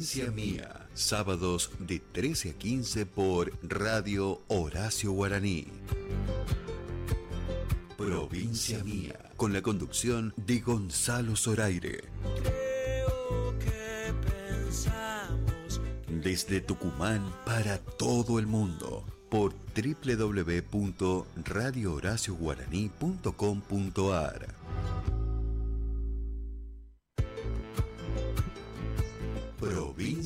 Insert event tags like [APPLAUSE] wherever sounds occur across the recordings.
Provincia Mía, sábados de 13 a 15 por Radio Horacio Guaraní. Provincia Mía, con la conducción de Gonzalo Zoraire. Desde Tucumán para todo el mundo por www.radiohoracioguaraní.com.ar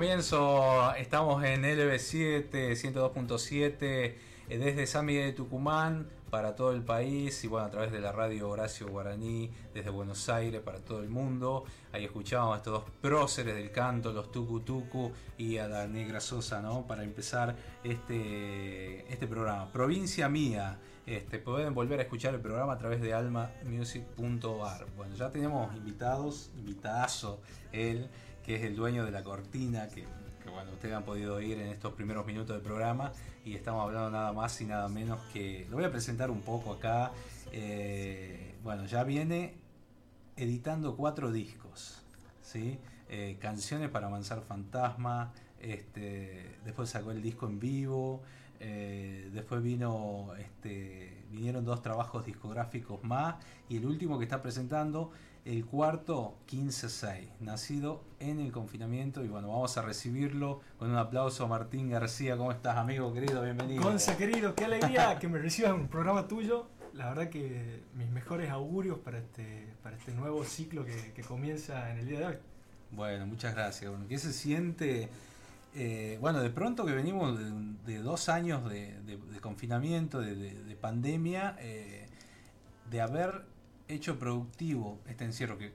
comienzo estamos en LB7, 102.7, eh, desde San Miguel de Tucumán para todo el país y bueno, a través de la radio Horacio Guaraní, desde Buenos Aires para todo el mundo. Ahí escuchábamos a estos dos próceres del canto, los Tucu Tucu y a la Negra Sosa, ¿no? Para empezar este, este programa. Provincia Mía, este, pueden volver a escuchar el programa a través de almamusic.ar. Bueno, ya tenemos invitados, invitadazo, él, que es el dueño de la cortina, que, que, bueno, ustedes han podido oír en estos primeros minutos del programa, y estamos hablando nada más y nada menos que, lo voy a presentar un poco acá, eh, bueno, ya viene editando cuatro discos, ¿sí? Eh, canciones para avanzar fantasma, este, después sacó el disco en vivo, eh, después vino, este, vinieron dos trabajos discográficos más y el último que está presentando, el cuarto 15-6, nacido en el confinamiento y bueno, vamos a recibirlo con un aplauso a Martín García, ¿cómo estás amigo querido? Bienvenido. Gonza, querido, qué alegría que me recibas en un programa tuyo. La verdad que mis mejores augurios para este, para este nuevo ciclo que, que comienza en el día de hoy. Bueno, muchas gracias. Bueno, ¿Qué se siente? Eh, bueno, de pronto que venimos de, de dos años de, de- de confinamiento, de pandemia, eh, de haber hecho productivo este encierro, que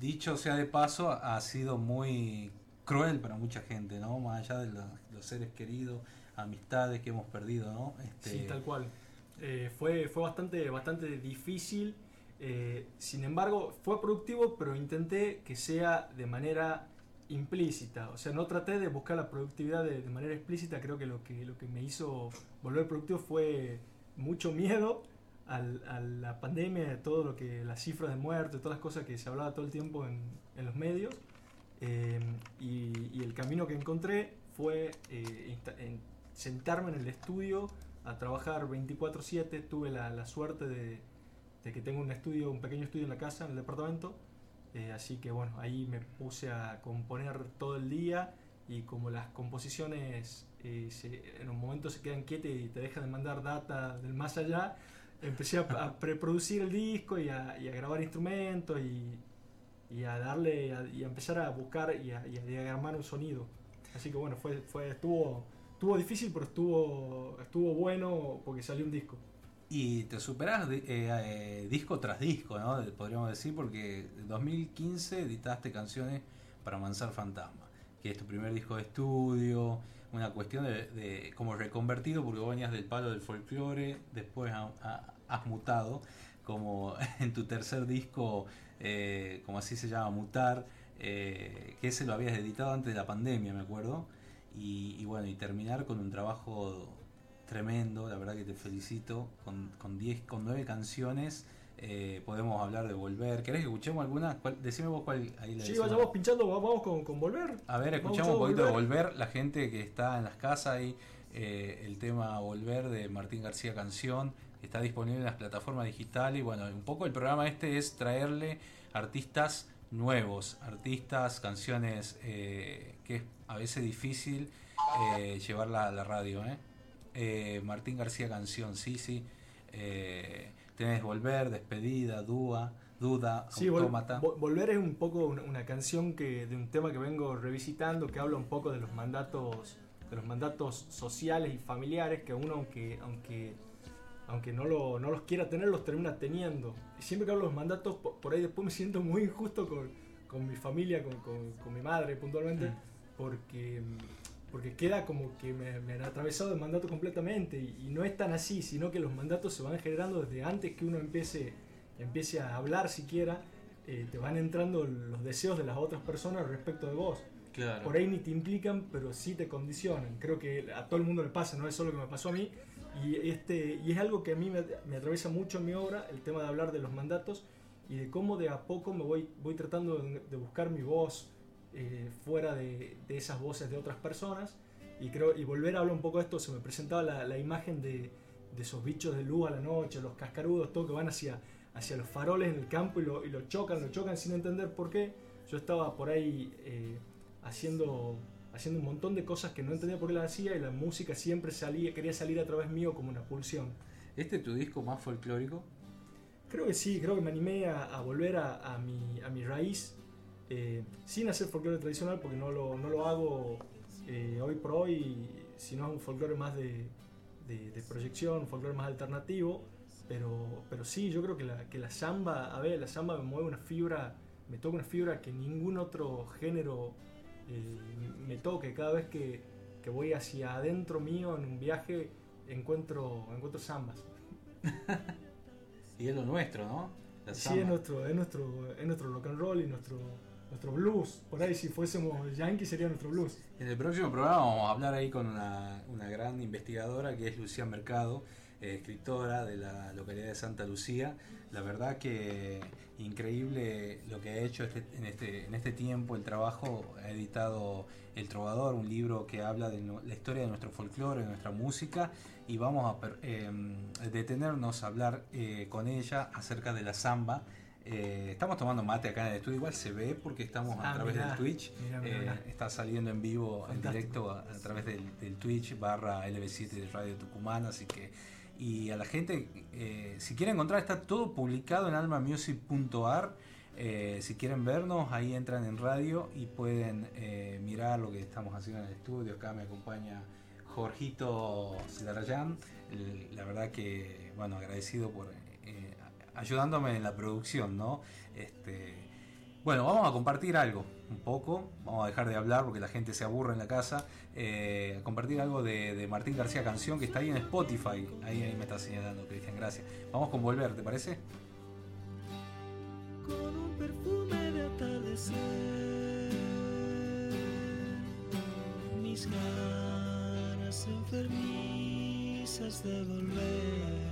dicho sea de paso, ha sido muy cruel para mucha gente, ¿no? Más allá de los, los seres queridos, amistades que hemos perdido, ¿no? Este, Sí, tal cual. Eh, fue, fue bastante, bastante difícil. eh, sin embargo, fue productivo, pero intenté que sea de manera implícita. O sea, no traté de buscar la productividad de, de manera explícita. Creo que lo, que lo que me hizo volver productivo fue mucho miedo al- a la pandemia, a todo lo que las cifras de muertes, todas las cosas que se hablaba todo el tiempo en, en los medios. Eh, y, y el camino que encontré fue eh, en sentarme en el estudio a trabajar 24/7. Tuve la, la suerte de, de que tengo un estudio, un pequeño estudio en la casa, en el departamento. Eh, así que bueno, ahí me puse a componer todo el día y como las composiciones eh, se- en un momento se quedan quietas y te dejan de mandar data del más allá, empecé a, a preproducir el disco y a, y a grabar instrumentos y, y a darle a- y a empezar a buscar y a, y diagramar un sonido. Así que bueno, fue, fue estuvo, estuvo difícil, pero estuvo, estuvo bueno porque salió un disco. Y te superás eh, eh, disco tras disco, ¿no? Podríamos decir, porque en 2015 editaste canciones para Mansar Fantasma, que es tu primer disco de estudio, una cuestión de, de como reconvertido, porque vos venías del palo del folclore, después ha- has mutado, como [LAUGHS] en tu tercer disco, eh, como así se llama, Mutar, eh, que ese lo habías editado antes de la pandemia, me acuerdo, y, y bueno, y terminar con un trabajo tremendo, la verdad que te felicito, con, con 10, con 9 canciones. Eh, podemos hablar de volver. ¿Querés que escuchemos alguna? ¿Cuál- Decime vos cuál ahí le Sí, decimos. vayamos pinchando, va- vamos con, con Volver. A ver, escuchamos un poquito de Volver. La gente que está en las casas ahí, eh, el tema Volver de Martín García Canción, está disponible en las plataformas digitales. Y bueno, un poco el programa este es traerle artistas nuevos, artistas, canciones eh, que es a veces difícil eh, llevarla a la radio. Martín García Canción, sí, sí. Eh, tenés Volver, Despedida, Dúa, Duda, Sí, Autómata. Vol- Volver es un poco una, una canción que de un tema que vengo revisitando que habla un poco de los mandatos de los mandatos sociales y familiares que uno aunque aunque aunque no, lo, no los quiera tener los termina teniendo y siempre que hablo de los mandatos por, por ahí después me siento muy injusto con, con mi familia con, con- con mi madre puntualmente Mm. porque porque queda como que me, me han atravesado el mandato completamente y, y no es tan así sino que los mandatos se van generando desde antes que uno empiece empiece a hablar siquiera, eh, te van entrando los deseos de las otras personas respecto de vos. Claro. Por ahí ni te implican, pero sí te condicionan. Creo que a todo el mundo le pasa, no es solo lo que me pasó a mí. Y, este, y es algo que a mí me, me atraviesa mucho en mi obra, el tema de hablar de los mandatos y de cómo de a poco me voy, voy tratando de, de buscar mi voz eh, fuera de, de esas voces de otras personas. Y, creo, y volver a hablar un poco de esto, se me presentaba la, la imagen de, de esos bichos de luz a la noche, los cascarudos, todo que van hacia, hacia los faroles en el campo y lo, y lo chocan, lo chocan sin entender por qué. Yo estaba por ahí eh, haciendo, haciendo un montón de cosas que no entendía por qué las hacía y la música siempre salía, quería salir a través mío como una pulsión. ¿Este es tu disco más folclórico? Creo que sí, creo que me animé a, a volver a, a mi, a mi raíz, eh, sin hacer folclore tradicional, porque no lo, no lo hago eh, hoy por hoy, sino un folclore más de, de, de proyección, un folclore más alternativo. Pero, pero sí, yo creo que la, que la samba, a ver, la samba me mueve una fibra, me toca una fibra que ningún otro género eh, me toque. Cada vez que, que voy hacia adentro mío en un viaje, encuentro, encuentro zambas. [LAUGHS] Y es lo nuestro, ¿no? Sí, es nuestro, es nuestro, es nuestro rock and roll y nuestro, nuestro blues. Por ahí, si fuésemos yankees, sería nuestro blues. En el próximo programa vamos a hablar ahí con una, una gran investigadora que es Lucía Mercado, eh, escritora de la localidad de Santa Lucía. La verdad que increíble lo que ha hecho este- en, este, en este tiempo, el trabajo. Ha editado El Trovador, un libro que habla de no- la historia de nuestro folclore, de nuestra música. Y vamos a eh, detenernos a hablar eh, con ella acerca de la samba. Eh, estamos tomando mate acá en el estudio, igual se ve porque estamos a Ah, través mirá, del Twitch. mirá, mirá, Eh, está saliendo en vivo, en directo a, a través del, del Twitch barra LB7 de Radio Tucumán, así que y a la gente eh, si quieren encontrar está todo publicado en almamusic.ar eh, si quieren vernos ahí entran en radio y pueden mirar lo que estamos haciendo en el estudio acá me acompaña Jorgito Celarayán El- la verdad que bueno agradecido por ayudándome en la producción no este bueno, vamos a compartir algo, un poco. Vamos a dejar de hablar porque la gente se aburre en la casa. Eh, compartir algo de, de Martín García Canción que está ahí en Spotify. Ahí, ahí me está señalando, Cristian, gracias. Vamos con Volver, ¿te parece? con un perfume de atardecer. Mis ganas enfermizas de volver.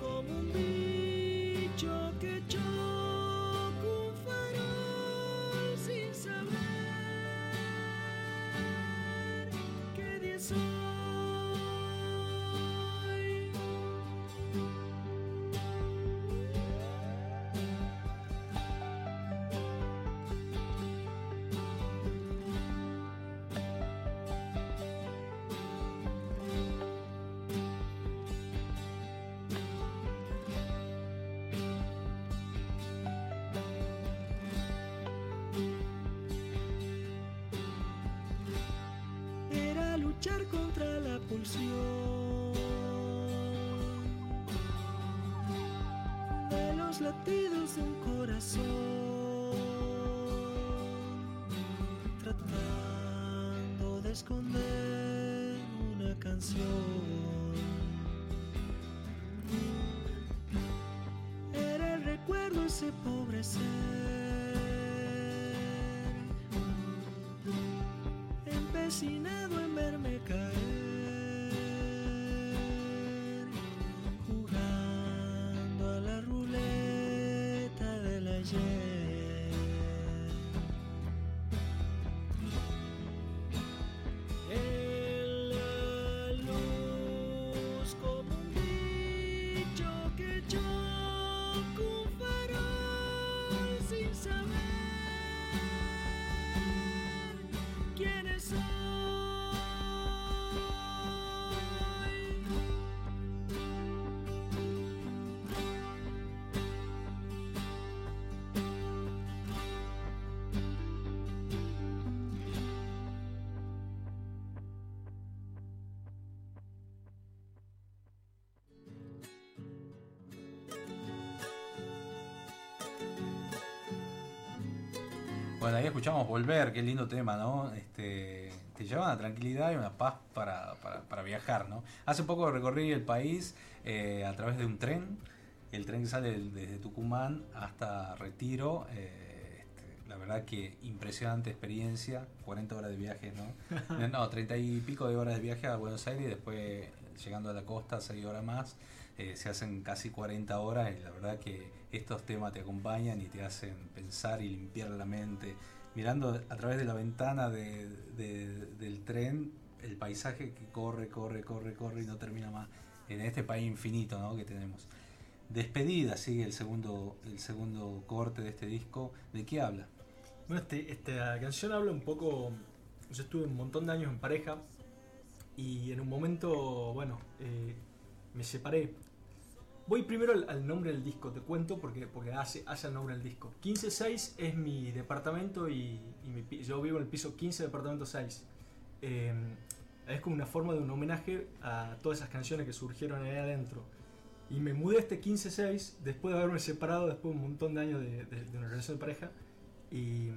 Como un bicho que chocó con farol sin saber que dios. Latidos de un corazón, tratando de esconder una canción. Era el recuerdo ese pobre ser empecinado Bueno, ahí escuchamos Volver, qué lindo tema, ¿no? Este, te lleva una tranquilidad y una paz para, para, para viajar, ¿no? Hace poco recorrí el país eh, a través de un tren, el tren que sale desde Tucumán hasta Retiro. eh, este, la verdad que impresionante experiencia, 40 horas de viaje, ¿no? [LAUGHS] No, 30 y pico de horas de viaje a Buenos Aires y después llegando a la costa 6 horas más. Eh, se hacen casi 40 horas y la verdad que estos temas te acompañan y te hacen pensar y limpiar la mente. Mirando a través de la ventana de- de- del tren el paisaje que corre, corre, corre, corre y no termina más en este país infinito ¿no? que tenemos. Despedida sigue el segundo, el segundo corte de este disco. ¿De qué habla? Bueno, este, esta canción habla un poco. Yo estuve un montón de años en pareja y en un momento, bueno, eh, me separé. Voy primero al, nombre del disco, te cuento porque, porque hace, hace el nombre del disco. 156 es mi departamento y, y mi yo vivo en el piso 15, departamento 6. Eh, es como una forma de un homenaje a todas esas canciones que surgieron ahí adentro. Y me mudé a este 15-6 después de haberme separado, después de un montón de años de, de- de una relación de pareja. Y,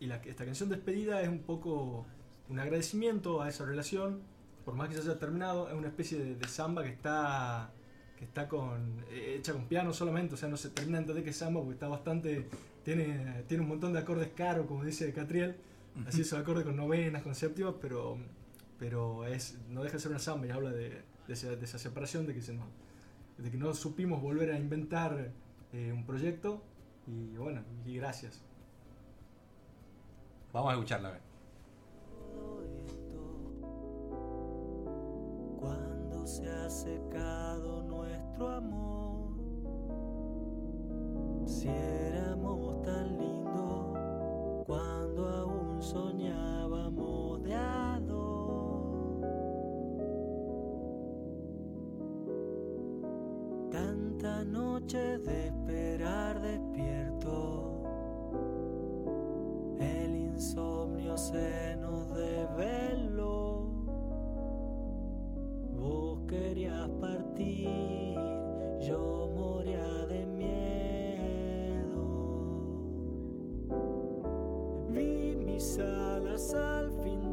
y la- esta canción despedida es un poco un agradecimiento a esa relación, por más que se haya terminado, es una especie de, de samba que está que está con eh, hecha con piano solamente, o sea, no se termina de entender que es samba porque está bastante tiene tiene un montón de acordes caros, como dice Catriel, así esos acordes con novenas, con séptimas, pero pero es no deja de ser una samba y habla de, de esa, de esa separación, de que se nos, de que no supimos volver a inventar eh, un proyecto y bueno, y gracias. Vamos a escucharla. a ver. Cuando se ha secado nuestro amor si éramos tan lindos cuando aún soñábamos de a dos tantas noches de esperar despierto el insomnio se nos desveló. Querías partir, yo moría de miedo. Vi mis alas al fin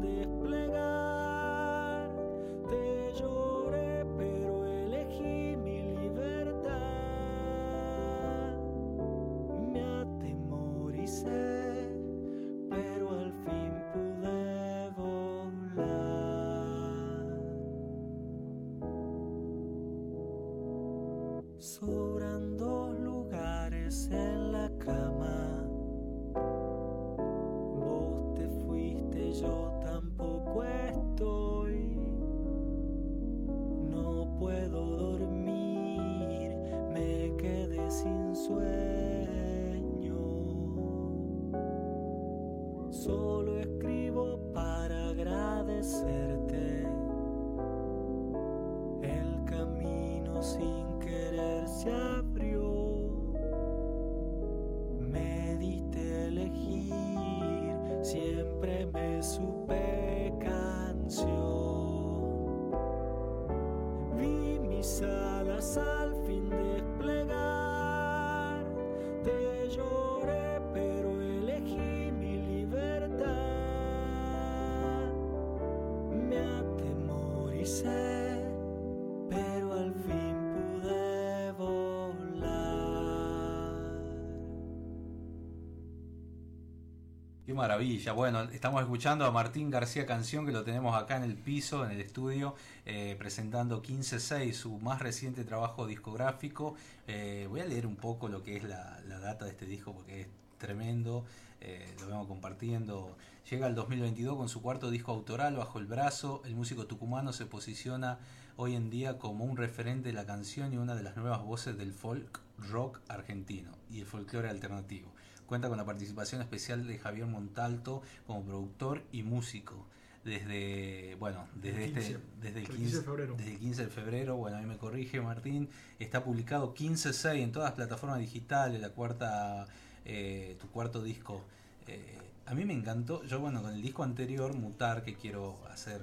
Qué maravilla. Bueno, estamos escuchando a Martín García Canción, que lo tenemos acá en el piso, en el estudio, eh, presentando 15.6, su más reciente trabajo discográfico. Eh, voy a leer un poco lo que es la, data de este disco, porque es tremendo. eh, lo vengo compartiendo. Llega al 2022 con su cuarto disco autoral bajo el brazo. El músico tucumano se posiciona hoy en día como un referente de la canción y una de las nuevas voces del folk rock argentino y el folclore alternativo. Cuenta con la participación especial de Javier Montalto como productor y músico. Desde, bueno, desde, El 15, este, desde el el 15, 15 de febrero. desde el 15 de febrero, bueno, a mí me corrige Martín, está publicado 15.6 en todas las plataformas digitales, la cuarta, eh, tu cuarto disco. Eh, a mí me encantó, yo bueno, con el disco anterior, Mutar, que quiero hacer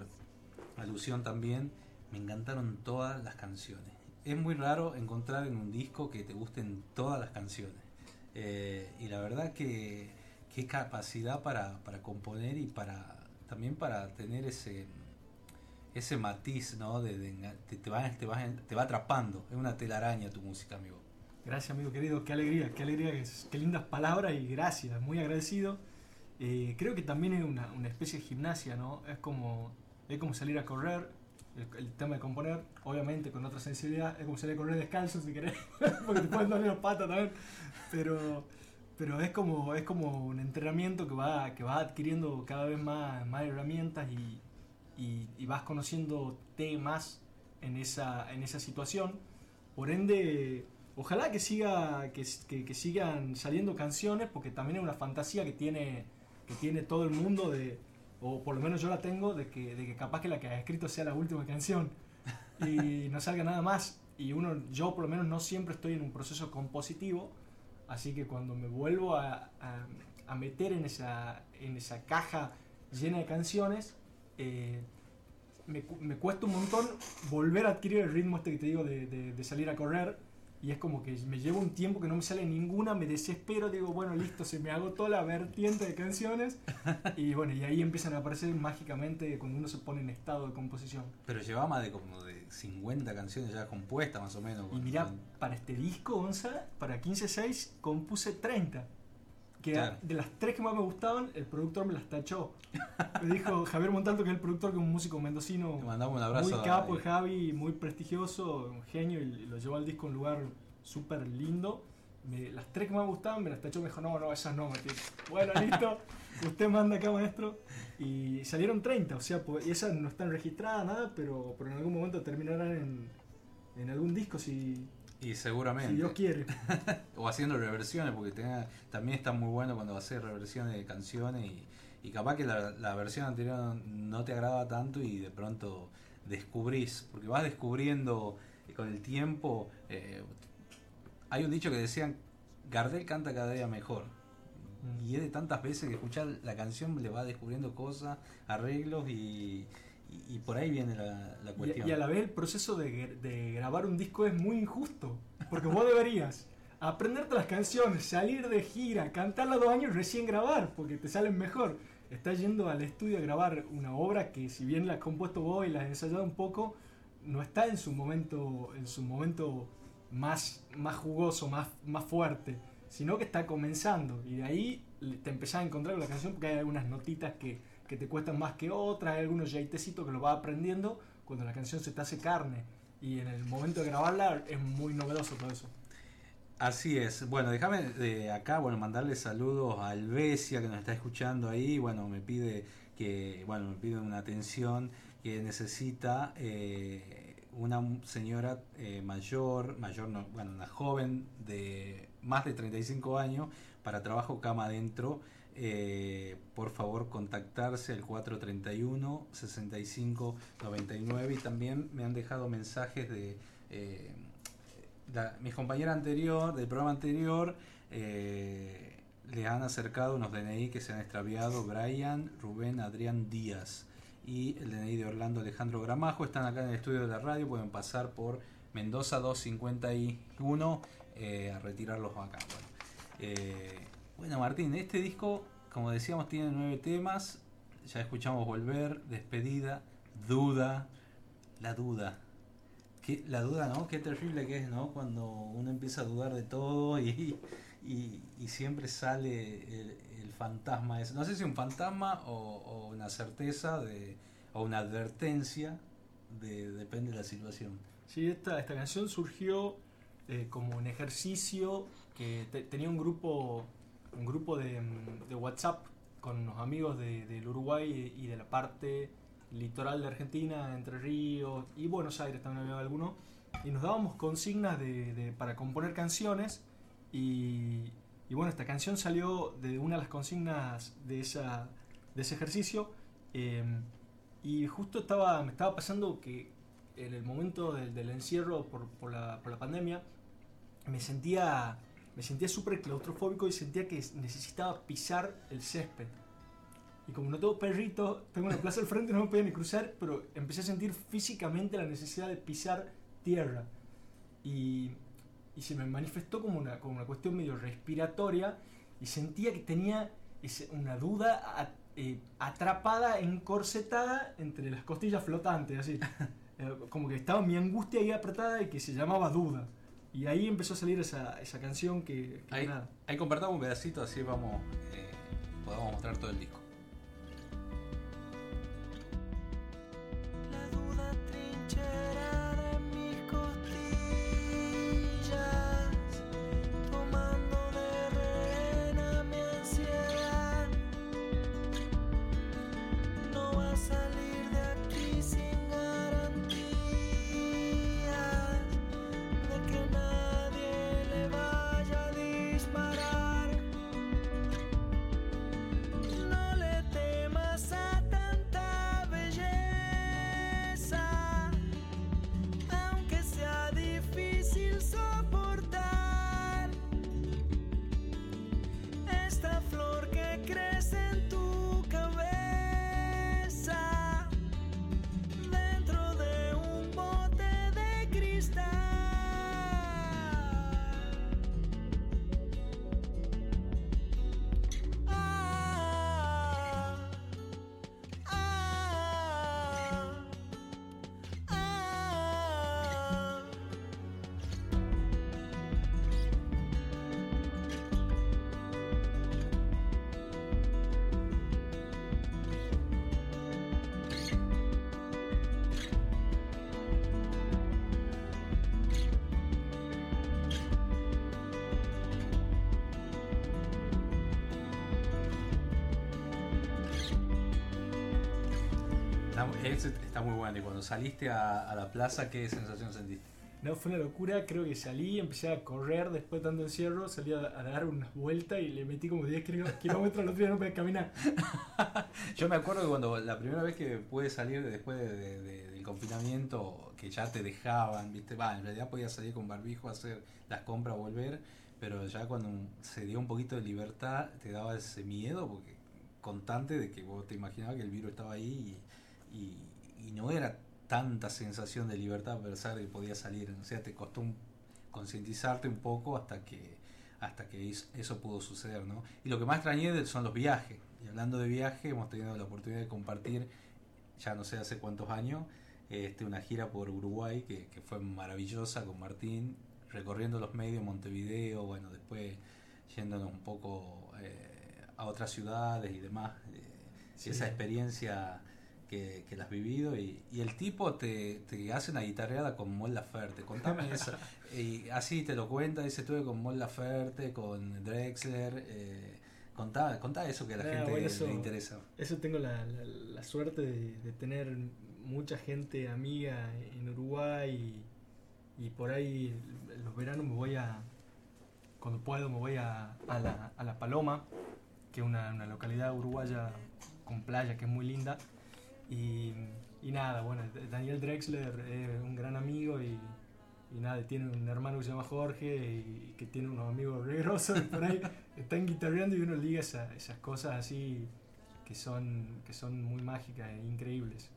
alusión también, me encantaron todas las canciones. Es muy raro encontrar en un disco que te gusten todas las canciones. Eh, y la verdad que qué capacidad para, para componer y para también para tener ese ese matiz, ¿no? Te, te va, te, va, te va atrapando. Es una telaraña tu música, amigo. Gracias, amigo querido. Qué alegría, qué alegría, qué lindas palabras y gracias. Muy agradecido. Eh, creo que también es una, una especie de gimnasia, ¿no? Es como, es como salir a correr, el, el tema de componer, obviamente con otra sensibilidad. Es como salir a correr descalzo, si querés, [LAUGHS] porque te pueden doler las patas también. Pero, pero es, como, es como un entrenamiento que va, que va adquiriendo cada vez más, más herramientas y, y, y vas conociendo más en esa, en esa situación. Por ende, ojalá que siga que, que- que sigan saliendo canciones, porque también es una fantasía que tiene, que tiene todo el mundo, de, o por lo menos yo la tengo, de que, de que capaz que la que has escrito sea la última canción y [LAUGHS] no salga nada más. Y uno, yo por lo menos no siempre estoy en un proceso compositivo, así que cuando me vuelvo a, a- a meter en esa, en esa caja llena de canciones, eh, me, me cuesta un montón volver a adquirir el ritmo este que te digo de, de- de salir a correr. Y es como que me llevo un tiempo que no me sale ninguna, me desespero, digo, bueno, listo, se me agotó la vertiente de canciones. Y bueno, y ahí empiezan a aparecer mágicamente cuando uno se pone en estado de composición. Pero llevaba más de como de 50 canciones ya compuestas, más o menos. Y mira, para este disco, Gonza, para 15.6 compuse 30. Que Claro. de las tres que más me gustaban, el productor me las tachó. Me dijo [LAUGHS] Javier Montalto, que es el productor, que es un músico mendocino Le mandamos un abrazo. muy capo, el Javi, muy prestigioso, un genio, y lo llevó al disco a un lugar súper lindo. Me- las tres que más me gustaban me las tachó, me dijo, no, no, esas no, Martín. Bueno, [LAUGHS] listo, usted manda acá, maestro. Y salieron 30, o sea, pues, y esas no están registradas, nada, pero, pero en algún momento terminarán en, en algún disco si, Y seguramente. si Dios quiere. [LAUGHS] o haciendo reversiones, porque tenga- también está muy bueno cuando hacer reversiones de canciones y, y capaz que la, la versión anterior no, te agrada tanto y de pronto descubrís, porque vas descubriendo con el tiempo. eh, hay un dicho que decían: Gardel canta cada día mejor. Y es de tantas veces que escuchar la canción le va descubriendo cosas, arreglos y, y- y por ahí viene la, la Y, cuestión. y a la vez el proceso de, de grabar un disco es muy injusto. Porque vos deberías aprenderte las canciones, salir de gira, cantarlas dos años y recién grabar, porque te salen mejor. Estás yendo al estudio a grabar una obra que si bien la has compuesto vos y la has ensayado un poco, no está en su momento, en su momento más, más jugoso, más, más fuerte, sino que está comenzando. Y de ahí te empezás a encontrar con la canción porque hay algunas notitas que, que te cuestan más que otras, hay algunos yaitecitos que lo vas aprendiendo cuando la canción se te hace carne. Y en el momento de grabarla es muy novedoso todo eso. Así es. Bueno, déjame de acá, bueno, mandarle saludos a Alvesia que nos está escuchando ahí. Bueno, me pide que, bueno, me pide una atención que necesita eh, una señora eh, mayor, mayor no, bueno, una joven de más de 35 años para trabajo cama adentro eh, por favor contactarse al 431 65 99 y también me han dejado mensajes de eh, la- mis compañeras anterior, del programa anterior, eh, le han acercado unos DNI que se han extraviado Brian, Rubén, Adrián Díaz y el DNI de Orlando Alejandro Gramajo. Están acá en el estudio de la radio, pueden pasar por Mendoza 251 eh, a retirarlos acá. Bueno, Martín, este disco, como decíamos, tiene nueve temas. Ya escuchamos Volver, Despedida, Duda, La Duda. La duda, ¿no? Qué terrible que es, ¿no? Cuando uno empieza a dudar de todo [LAUGHS] y, siempre sale el, el fantasma. No sé si un fantasma o, una certeza de, o una advertencia, de, depende de la situación. Sí, esta, esta canción surgió eh, como un ejercicio que te- tenía un grupo, un grupo de, mm, de WhatsApp con los amigos de- del Uruguay y de la parte litoral de Argentina, Entre Ríos y Buenos Aires también había alguno, y nos dábamos consignas de, de- para componer canciones y, y bueno, esta canción salió de una de las consignas de, esa, de ese ejercicio eh, y justo estaba, me estaba pasando que en el momento del, del encierro por, por la, por la pandemia, me sentía me sentía súper claustrofóbico y sentía que necesitaba pisar el césped. Y como no tengo perrito, tengo una plaza al frente, no me podía ni cruzar, pero empecé a sentir físicamente la necesidad de pisar tierra. Y, y se me manifestó como una, como una cuestión medio respiratoria y sentía que tenía ese- una duda a- eh, atrapada, encorsetada entre las costillas flotantes, así. [LAUGHS] Eh, como que estaba mi angustia ahí apretada y que se llamaba duda. Y ahí empezó a salir esa, esa canción que, que Ahí, nada. ahí compartamos un pedacito, así vamos, eh, podamos mostrar todo el disco. La duda trincherada Está, muy bueno. Y cuando saliste a, a la plaza, ¿qué sensación sentiste? No, fue una locura, creo que salí, empecé a correr después de tanto encierro, salí a, a dar unas vueltas y le metí como 10 kilo- [LAUGHS] kilómetros al otro día no podía caminar. Yo me acuerdo que cuando la primera vez que pude salir después de- de- de- del confinamiento, que ya te dejaban, ¿viste? Va, en realidad podías salir con barbijo a hacer las compras, volver, pero ya cuando se dio un poquito de libertad, te daba ese miedo, porque constante de que vos te imaginabas que el virus estaba ahí y, y- no era tanta sensación de libertad de que podías salir. O sea, te costó concientizarte un poco hasta que hasta que es- eso pudo suceder, ¿no? Y lo que más extrañé son los viajes. Y hablando de viaje, hemos tenido la oportunidad de compartir, ya no sé hace cuántos años, este, una gira por Uruguay que, que fue maravillosa con Martín, recorriendo los medios, Montevideo, bueno, después yéndonos un poco eh, a otras ciudades y demás. eh, Sí. Esa experiencia que, que la has vivido y, y el tipo te, te hace una guitarreada con Mon Laferte. Contame [LAUGHS] eso. Y así te lo cuenta, dice, estuve con Mon Laferte, con Drexler. Eh, contá, contá eso que a la Ah, gente bueno, eso- le interesa. Eso tengo la, la- la suerte de, de tener mucha gente amiga en Uruguay y, y por ahí los veranos me voy a, cuando puedo me voy a, a la, a la Paloma, que es una, una localidad uruguaya con playa que es muy linda. Y, y nada, bueno, Daniel Drexler es un gran amigo y, y nada, tiene un hermano que se llama Jorge y que tiene unos amigos re grosos y por ahí [LAUGHS] están guitarreando y uno liga esa- esas cosas así que son, que son muy mágicas e increíbles.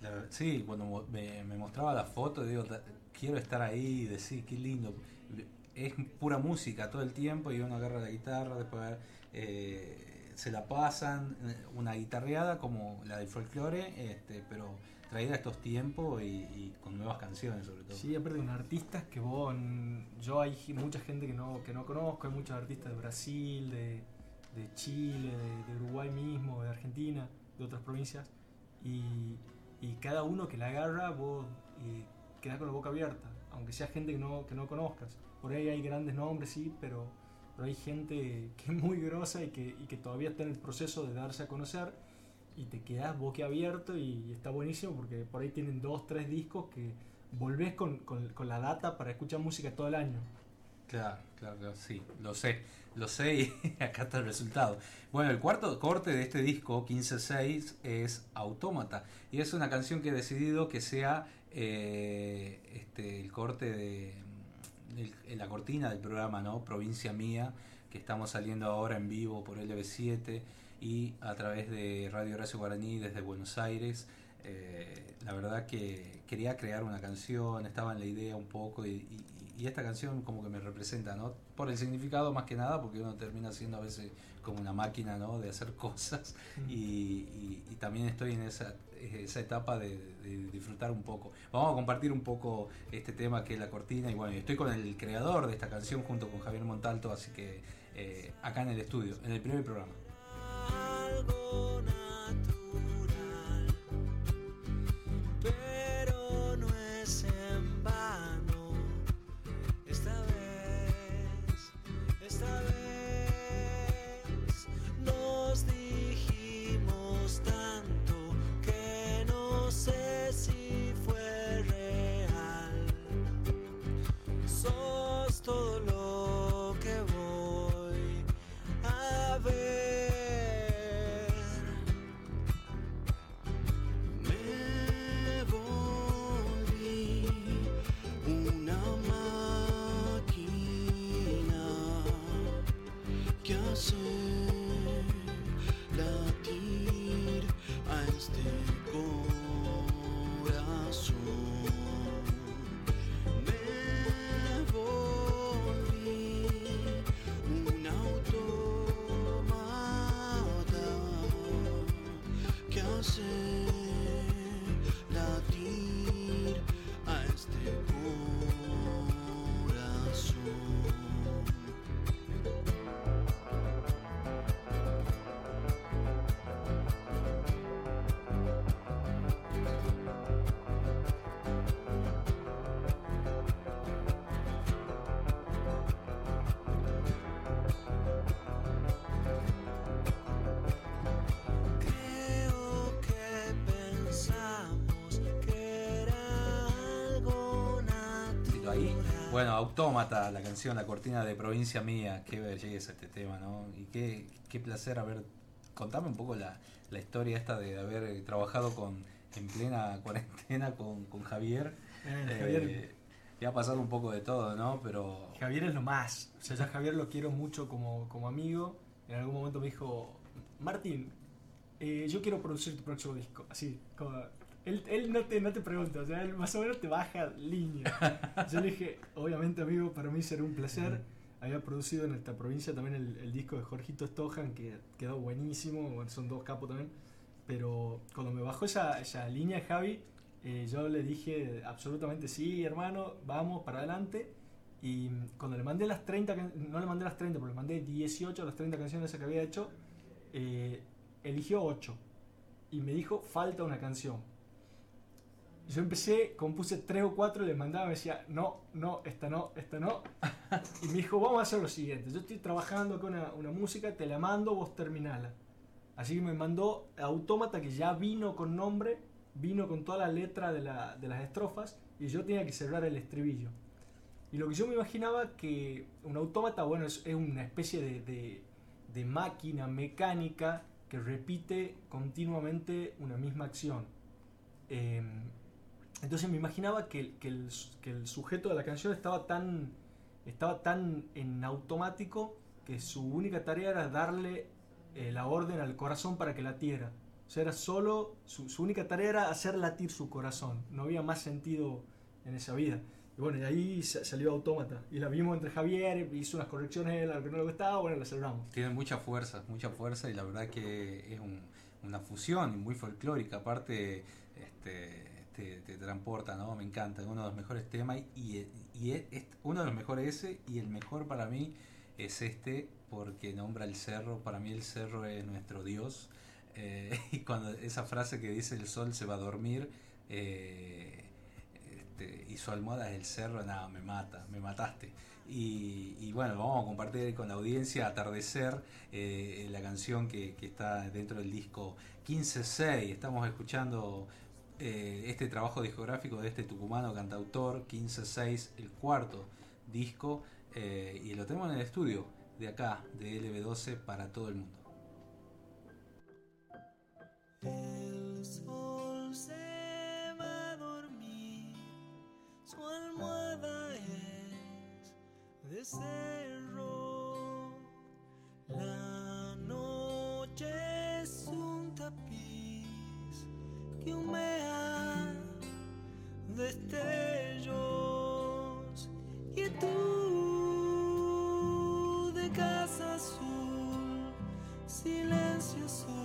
La sí, cuando me, me mostraba la foto, digo, "Ta- quiero estar ahí y decir, qué lindo. Es pura música todo el tiempo y uno agarra la guitarra, después eh, se la pasan, eh, una guitarreada como la del folclore, este, pero traída a estos tiempos y, con nuevas canciones sobre todo. Sí, aparte con artistas que vos, yo hay mucha gente que no, que no conozco, hay muchos artistas de Brasil, de, de Chile, de, Uruguay mismo, de Argentina, de otras provincias, y, y cada uno que la agarra, vos quedás con la boca abierta, aunque sea gente que no, que no conozcas. Por ahí hay grandes nombres, sí, pero, pero hay gente que es muy grosa y que, y que todavía está en el proceso de darse a conocer y te quedas boquiabierto y está buenísimo porque por ahí tienen dos, tres discos que volvés con, con- la data para escuchar música todo el año. Claro, claro, sí, lo sé, lo sé y [LAUGHS] acá está el resultado. Bueno, el cuarto corte de este disco, 15-6, es Autómata y es una canción que he decidido que sea eh, este, el corte de, en la cortina del programa, ¿no? Provincia Mía, que estamos saliendo ahora en vivo por LB7 y a través de Radio Horacio Guaraní desde Buenos Aires. Eh, la verdad que quería crear una canción, estaba en la idea un poco y, esta canción como que me representa, ¿no? Por el significado más que nada, porque uno termina siendo a veces como una máquina, ¿no? De hacer [LAUGHS] cosas y también estoy en esa, esa etapa de, de disfrutar un poco. Vamos a compartir un poco este tema que es la cortina y bueno, estoy con el creador de esta canción junto con Javier Montalto, así que eh, acá en el estudio, en el primer programa. Bueno, Autómata, la canción, la cortina de Provincia Mía, qué belleza este tema, ¿no? Y qué, qué placer haber... Contame un poco la, la historia esta de haber trabajado con en plena [LAUGHS] cuarentena con, con Javier. Eh, Eh, Javier, ya ha pasado un poco de todo, ¿no? Pero... Javier es lo más. O sea, yo a Javier lo quiero mucho como, como amigo. En algún momento me dijo, Martín, eh, yo quiero producir tu próximo disco. Así, como... Él, él no, te, no te pregunta, o sea, él más o menos te baja línea. [LAUGHS] Yo le dije, obviamente amigo, para mí será un placer. Había producido en esta provincia también el, el disco de Jorgito Stojan, que quedó buenísimo, bueno, son dos capos también. Pero cuando me bajó esa, esa línea Javi, eh, yo le dije absolutamente sí, hermano, vamos para adelante. Y cuando le mandé las 30, can- no le mandé las 30, pero le mandé 18 de las 30 canciones esas que había hecho, eh, eligió 8. Y me dijo, falta una canción. Yo empecé, compuse 3 o 4, le mandaba, me decía, no, no, esta no, esta no. [LAUGHS] Y me dijo, vamos a hacer lo siguiente. Yo estoy trabajando con una, una música, te la mando, vos terminala. Así que me mandó Autómata, que ya vino con nombre, vino con toda la letra de, la- de las estrofas, y yo tenía que cerrar el estribillo. Y lo que yo me imaginaba que un autómata, bueno, es, es una especie de, de- de máquina mecánica que repite continuamente una misma acción. Em, entonces me imaginaba que, que el, que el sujeto de la canción estaba tan, estaba tan en automático que su única tarea era darle eh, la orden al corazón para que latiera. O sea, era solo, su, su única tarea era hacer latir su corazón. No había más sentido en esa vida. Y bueno, y ahí sa- salió Autómata. Y la vimos entre Javier, hizo unas correcciones lo que no le gustaba, bueno, la cerramos. Tiene mucha fuerza, mucha fuerza y la verdad que es un- una fusión muy folclórica, aparte este, te, transporta, ¿no? Me encanta, es uno de los mejores temas y, es, uno de los mejores ese y el mejor para mí es este porque nombra el cerro, para mí el cerro es nuestro Dios eh, [LAUGHS] y cuando esa frase que dice el sol se va a dormir eh, este, y su almohada es el cerro, nada, me mata, me mataste. Y, y bueno, vamos a compartir con la audiencia Atardecer, eh, la canción que, que está dentro del disco 15-6. Estamos escuchando eh, este trabajo discográfico de este tucumano cantautor, 15-6, el cuarto disco, eh, y lo tenemos en el estudio de acá, de LB12, para todo el mundo. El sol se va a dormir, su almohada es de cerro. Que humea destellos. Tú de casa azul silencio, soledad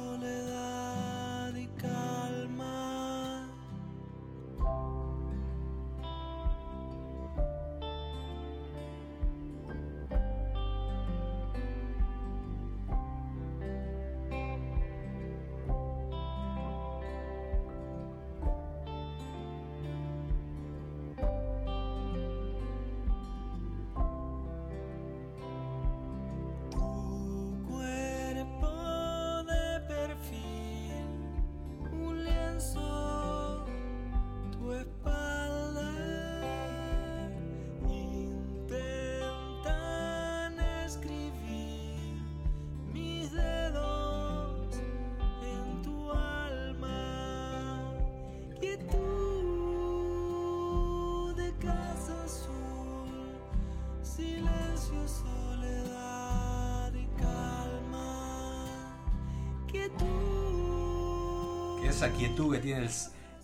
Esa quietud que tiene el,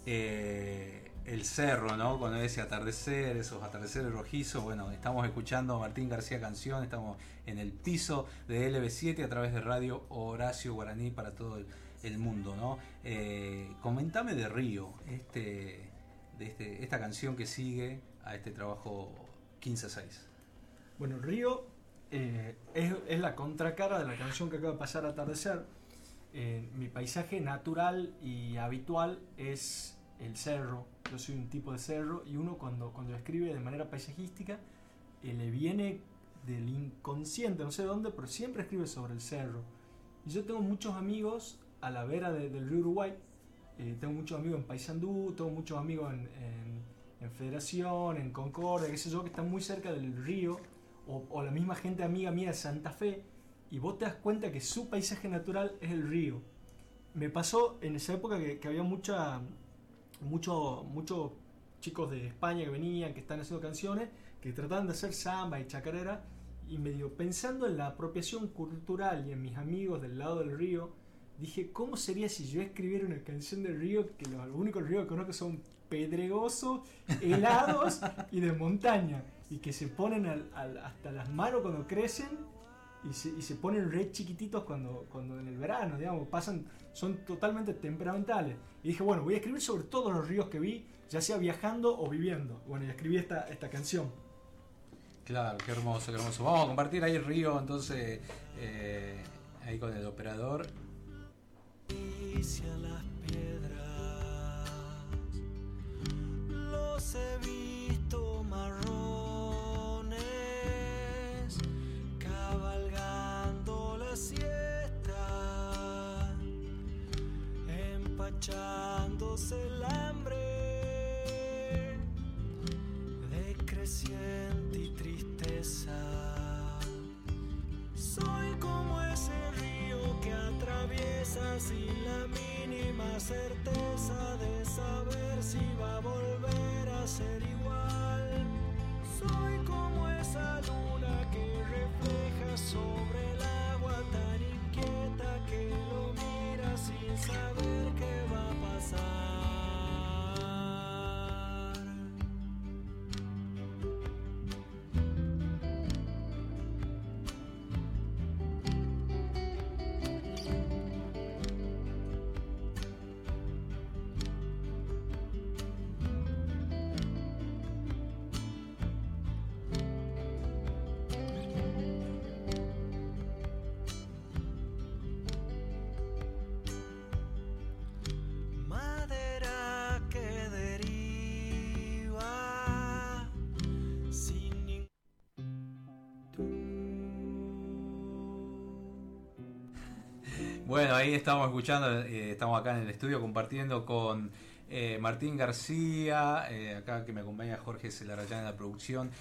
eh, cerro, ¿no? Cuando ese atardecer, esos atardeceres rojizos. Bueno, estamos escuchando a Martín García Canción, estamos en el piso de LB7 a través de Radio Horacio Guaraní para todo el, el mundo, ¿no? Eh, comentame de Río, este, de este, esta canción que sigue a este trabajo 15-6. Bueno, Río eh, es, es la contracara de la canción que acaba de pasar Atardecer. Eh, mi paisaje natural y habitual es el cerro. Yo soy un tipo de cerro y uno cuando, cuando escribe de manera paisajística eh, le viene del inconsciente, no sé de dónde, pero siempre escribe sobre el cerro. Y yo tengo muchos amigos a la vera de- del río Uruguay. Eh, tengo muchos amigos en Paysandú, tengo muchos amigos en, en- en Federación, en Concordia, qué sé yo, que están muy cerca del río, o, o la misma gente amiga mía de Santa Fe, y vos te das cuenta que su paisaje natural es el río. Me pasó en esa época que, que había mucha, mucho, muchos chicos de España que venían, que están haciendo canciones, que trataban de hacer samba y chacarera, y medio pensando en la apropiación cultural y en mis amigos del lado del río, dije, ¿cómo sería si yo escribiera una canción del río que los únicos ríos que conozco son pedregosos, helados [LAUGHS] y de montaña, y que se ponen al- al- hasta las manos cuando crecen y se, y se ponen re chiquititos cuando, cuando en el verano, digamos, pasan, son totalmente temperamentales. Y dije, bueno, voy a escribir sobre todos los ríos que vi, ya sea viajando o viviendo. Bueno, y escribí esta, esta canción. Claro, qué hermoso, qué hermoso. Vamos a compartir ahí el río, entonces, eh, ahí con el operador. Hacia las piedras los he empachándose el hambre de creciente y tristeza soy como ese atraviesa sin la mínima certeza de saber si va a volver a ser igual. Soy como esa luna que refleja sobre el agua tan inquieta que lo mira sin saber qué va a pasar. Ahí estamos escuchando, eh, estamos acá en el estudio compartiendo con eh, Martín García, eh, acá que me acompaña Jorge Celarayán en la producción.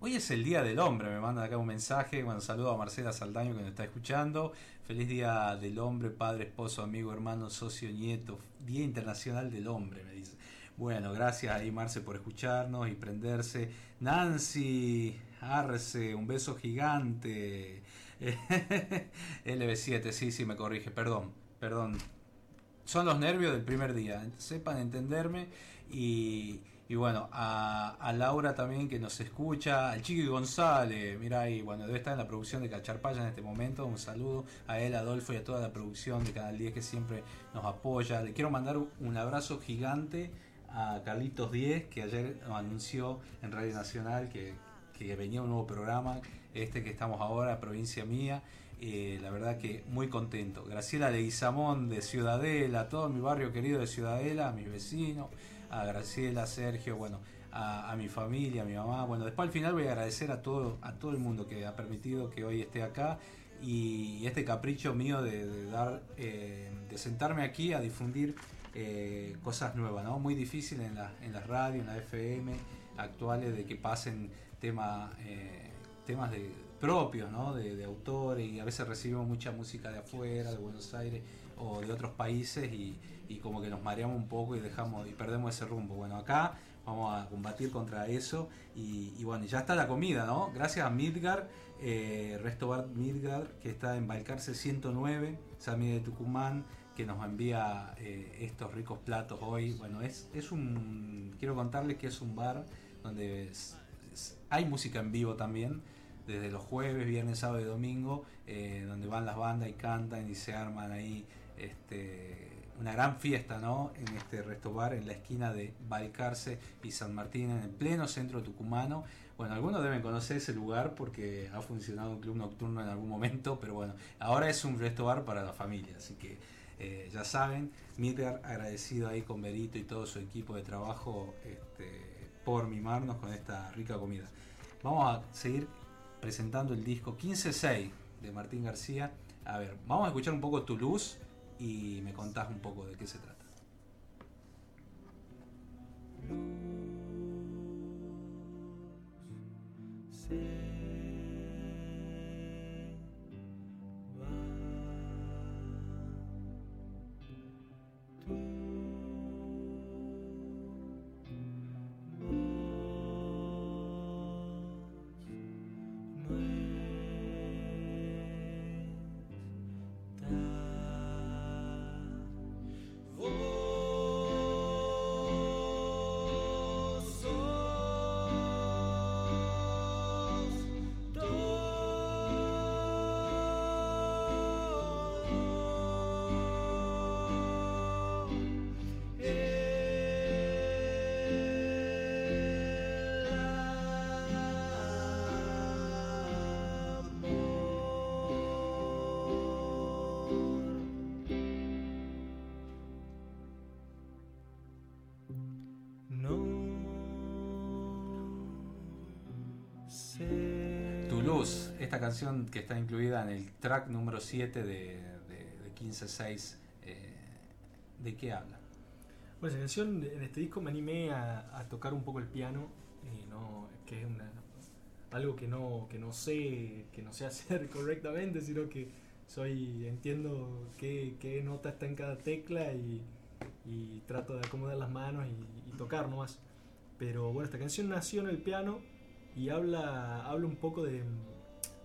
Hoy es el Día del Hombre, me mandan acá un mensaje, bueno, saludo a Marcela Saldaño que nos está escuchando. Feliz Día del Hombre, padre, esposo, amigo, hermano, socio, nieto. Día Internacional del Hombre, me dice. Bueno, gracias ahí Marce por escucharnos y prenderse. Nancy Arce, un beso gigante. [LAUGHS] LB7, sí, sí, me corrige, perdón, perdón. Son los nervios del primer día, sepan entenderme y, y bueno, a, a Laura también que nos escucha, al Chiqui González, mira ahí, bueno, debe estar en la producción de Cacharpaya en este momento, un saludo a él, Adolfo y a toda la producción de Canal 10 que siempre nos apoya. Le quiero mandar un abrazo gigante a Carlitos 10 que ayer anunció en Radio Nacional que, que venía un nuevo programa, este que estamos ahora, provincia mía. Eh, la verdad que muy contento. Graciela Leguizamón de Ciudadela, todo mi barrio querido de Ciudadela, a mis vecinos, a Graciela, Sergio, bueno, a, mi familia, a mi mamá. Bueno, después al final voy a agradecer a todo, a todo el mundo que ha permitido que hoy esté acá y este capricho mío de, dar, eh, de sentarme aquí a difundir eh, cosas nuevas, ¿no? Muy difícil en la, en la radio, en la FM actuales de que pasen tema, eh, temas de, propios, ¿no? De, autores y a veces recibimos mucha música de afuera, de Buenos Aires o de otros países y, y como que nos mareamos un poco y dejamos y perdemos ese rumbo. Bueno, acá vamos a combatir contra eso y, y bueno, ya está la comida, ¿no? Gracias a Midgar, eh, Resto Bar Midgar, que está en Balcarce 109, Sami de Tucumán, que nos envía eh, estos ricos platos hoy. Bueno, es, es un. Quiero contarles que es un bar donde hay música en vivo también, desde los jueves, viernes, sábado y domingo, eh, donde van las bandas y cantan y se arman ahí este, una gran fiesta ¿no? en este resto bar en la esquina de Balcarce y San Martín, en el pleno centro tucumano. Bueno, algunos deben conocer ese lugar porque ha funcionado un club nocturno en algún momento, pero bueno, ahora es un resto bar para la familia, así que eh, ya saben, Midgar agradecido ahí con Berito y todo su equipo de trabajo este, por mimarnos con esta rica comida. Vamos a seguir presentando el disco 15-6 de Martín García. A ver, vamos a escuchar un poco Tu Luz y me contás un poco de qué se trata. Tu esta canción que está incluida en el track número 7 de, de, de 15-6, eh, ¿de qué habla? Bueno, esa canción en este disco me animé a, a tocar un poco el piano, y no, que es una, algo que no, que no sé, que no sé [LAUGHS] hacer correctamente, sino que soy entiendo qué, qué nota está en cada tecla y, y trato de acomodar las manos y, y tocar nomás. Pero bueno, esta canción nació en el piano y habla, habla un poco de...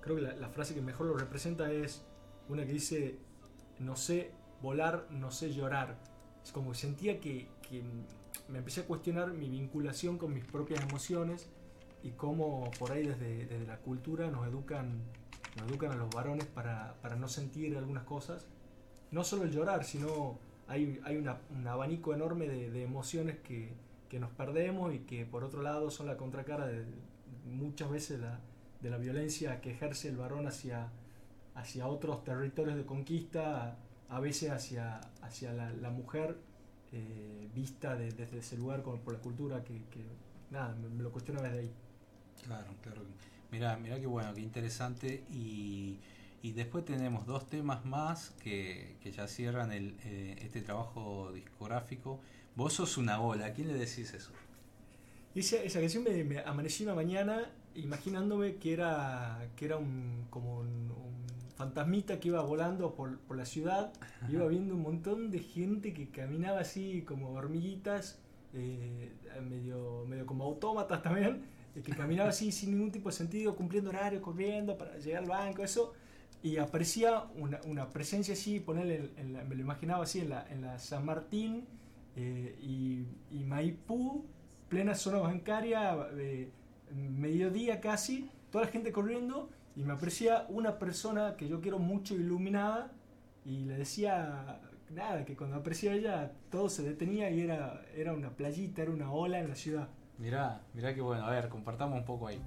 Creo que la, la frase que mejor lo representa es una que dice, no sé volar, no sé llorar. Es como que sentía que, que me empecé a cuestionar mi vinculación con mis propias emociones y cómo por ahí desde, desde la cultura nos educan, nos educan a los varones para, para no sentir algunas cosas. No solo el llorar, sino hay, hay una- un abanico enorme de, de emociones que, que nos perdemos y que por otro lado son la contracara de muchas veces la, de la violencia que ejerce el varón hacia, hacia otros territorios de conquista, a veces hacia, hacia la, la mujer eh, vista de- desde ese lugar con- por la cultura que, que, nada, me, me lo cuestiono desde ahí. Claro, claro. Mirá, mirá qué bueno, qué interesante. Y, y después tenemos dos temas más que, que ya cierran el, eh, este trabajo discográfico. Vos sos una ola, ¿a quién le decís eso? Esa, esa canción me, me amanecí una mañana imaginándome que era, que era un, como un, un fantasmita que iba volando por, por la ciudad. Iba viendo un montón de gente que caminaba así como hormiguitas, eh, medio, medio como autómatas también, eh, que caminaba así sin ningún tipo de sentido, cumpliendo horarios, corriendo para llegar al banco, eso. Y aparecía una, una presencia así, ponerle en- en la- me lo imaginaba así, en la, en la San Martín eh, y, y Maipú, plena zona bancaria, eh, mediodía casi, toda la gente corriendo y me aparecía una persona que yo quiero mucho iluminada y le decía nada, que cuando aparecía ella todo se detenía y era, era una playita, era una ola en la ciudad. Mirá, mirá qué bueno. A ver, compartamos un poco ahí.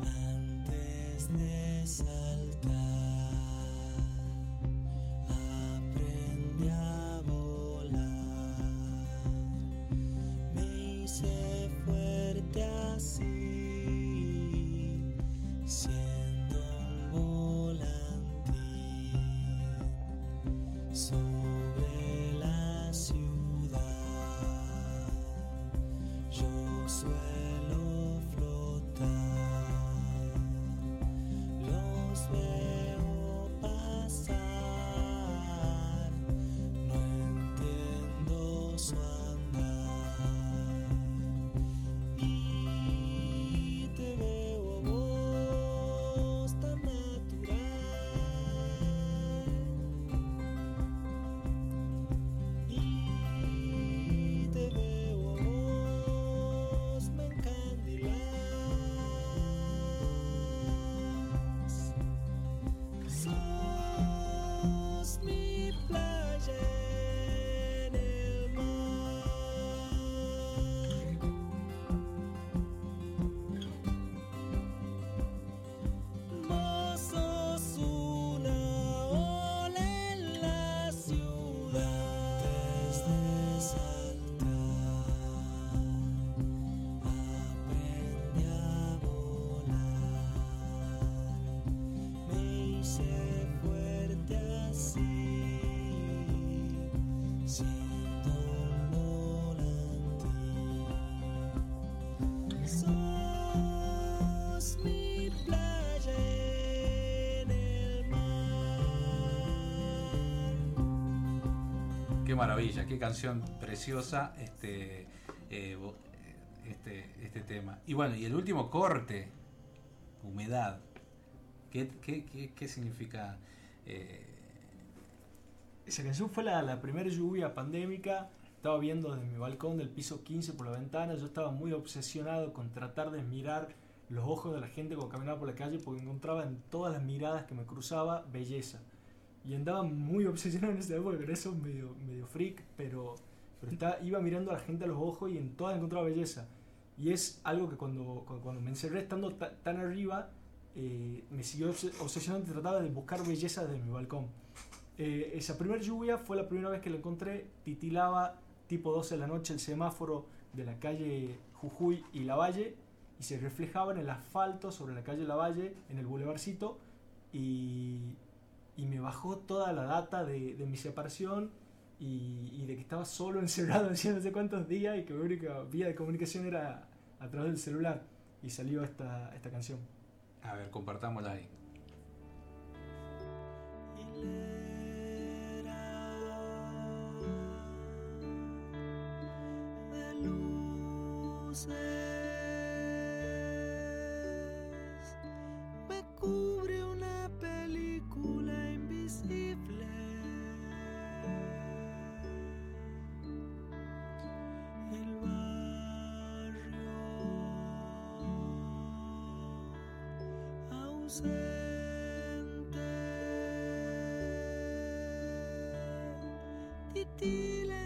Antes de saltar, aprendí a fuerte Qué maravilla, qué canción preciosa este, eh, este, este tema. Y bueno, y el último corte, humedad. ¿Qué, qué, qué, qué significa? eh, Esa canción fue la, la primera lluvia pandémica. Estaba viendo desde mi balcón del piso 15 por la ventana. Yo estaba muy obsesionado con tratar de mirar los ojos de la gente cuando caminaba por la calle porque encontraba en todas las miradas que me cruzaba belleza. Y andaba muy obsesionado en esa época con eso, medio, medio freak, pero, pero iba mirando a la gente a los ojos y en todas encontraba belleza. Y es algo que cuando, cuando, cuando me encerré estando ta- tan arriba, eh, me siguió obse- obsesionando y trataba de buscar belleza desde mi balcón. Eh, esa primera lluvia fue la primera vez que la encontré. Titilaba tipo 12 de la noche el semáforo de la calle Jujuy y Lavalle y se reflejaba en el asfalto sobre la calle Lavalle, en el bulevarcito, y, y me bajó toda la data de, de mi separación y, y de que estaba solo [LAUGHS] encerrado hacía no sé cuántos días y que mi única vía de comunicación era a través del celular. Y salió esta, esta canción. a ver, compartámosla ahí. de luces me cubre una película invisible. El barrio ausente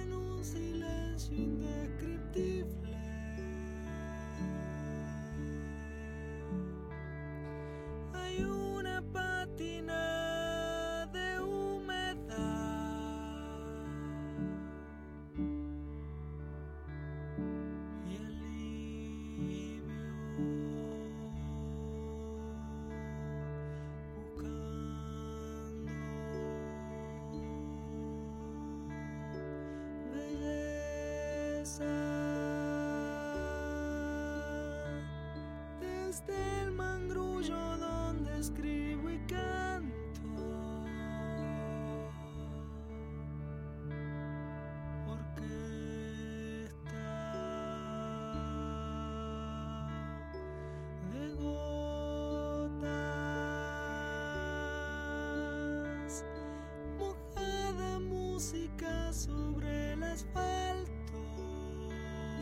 en un silencio indescriptible. Hay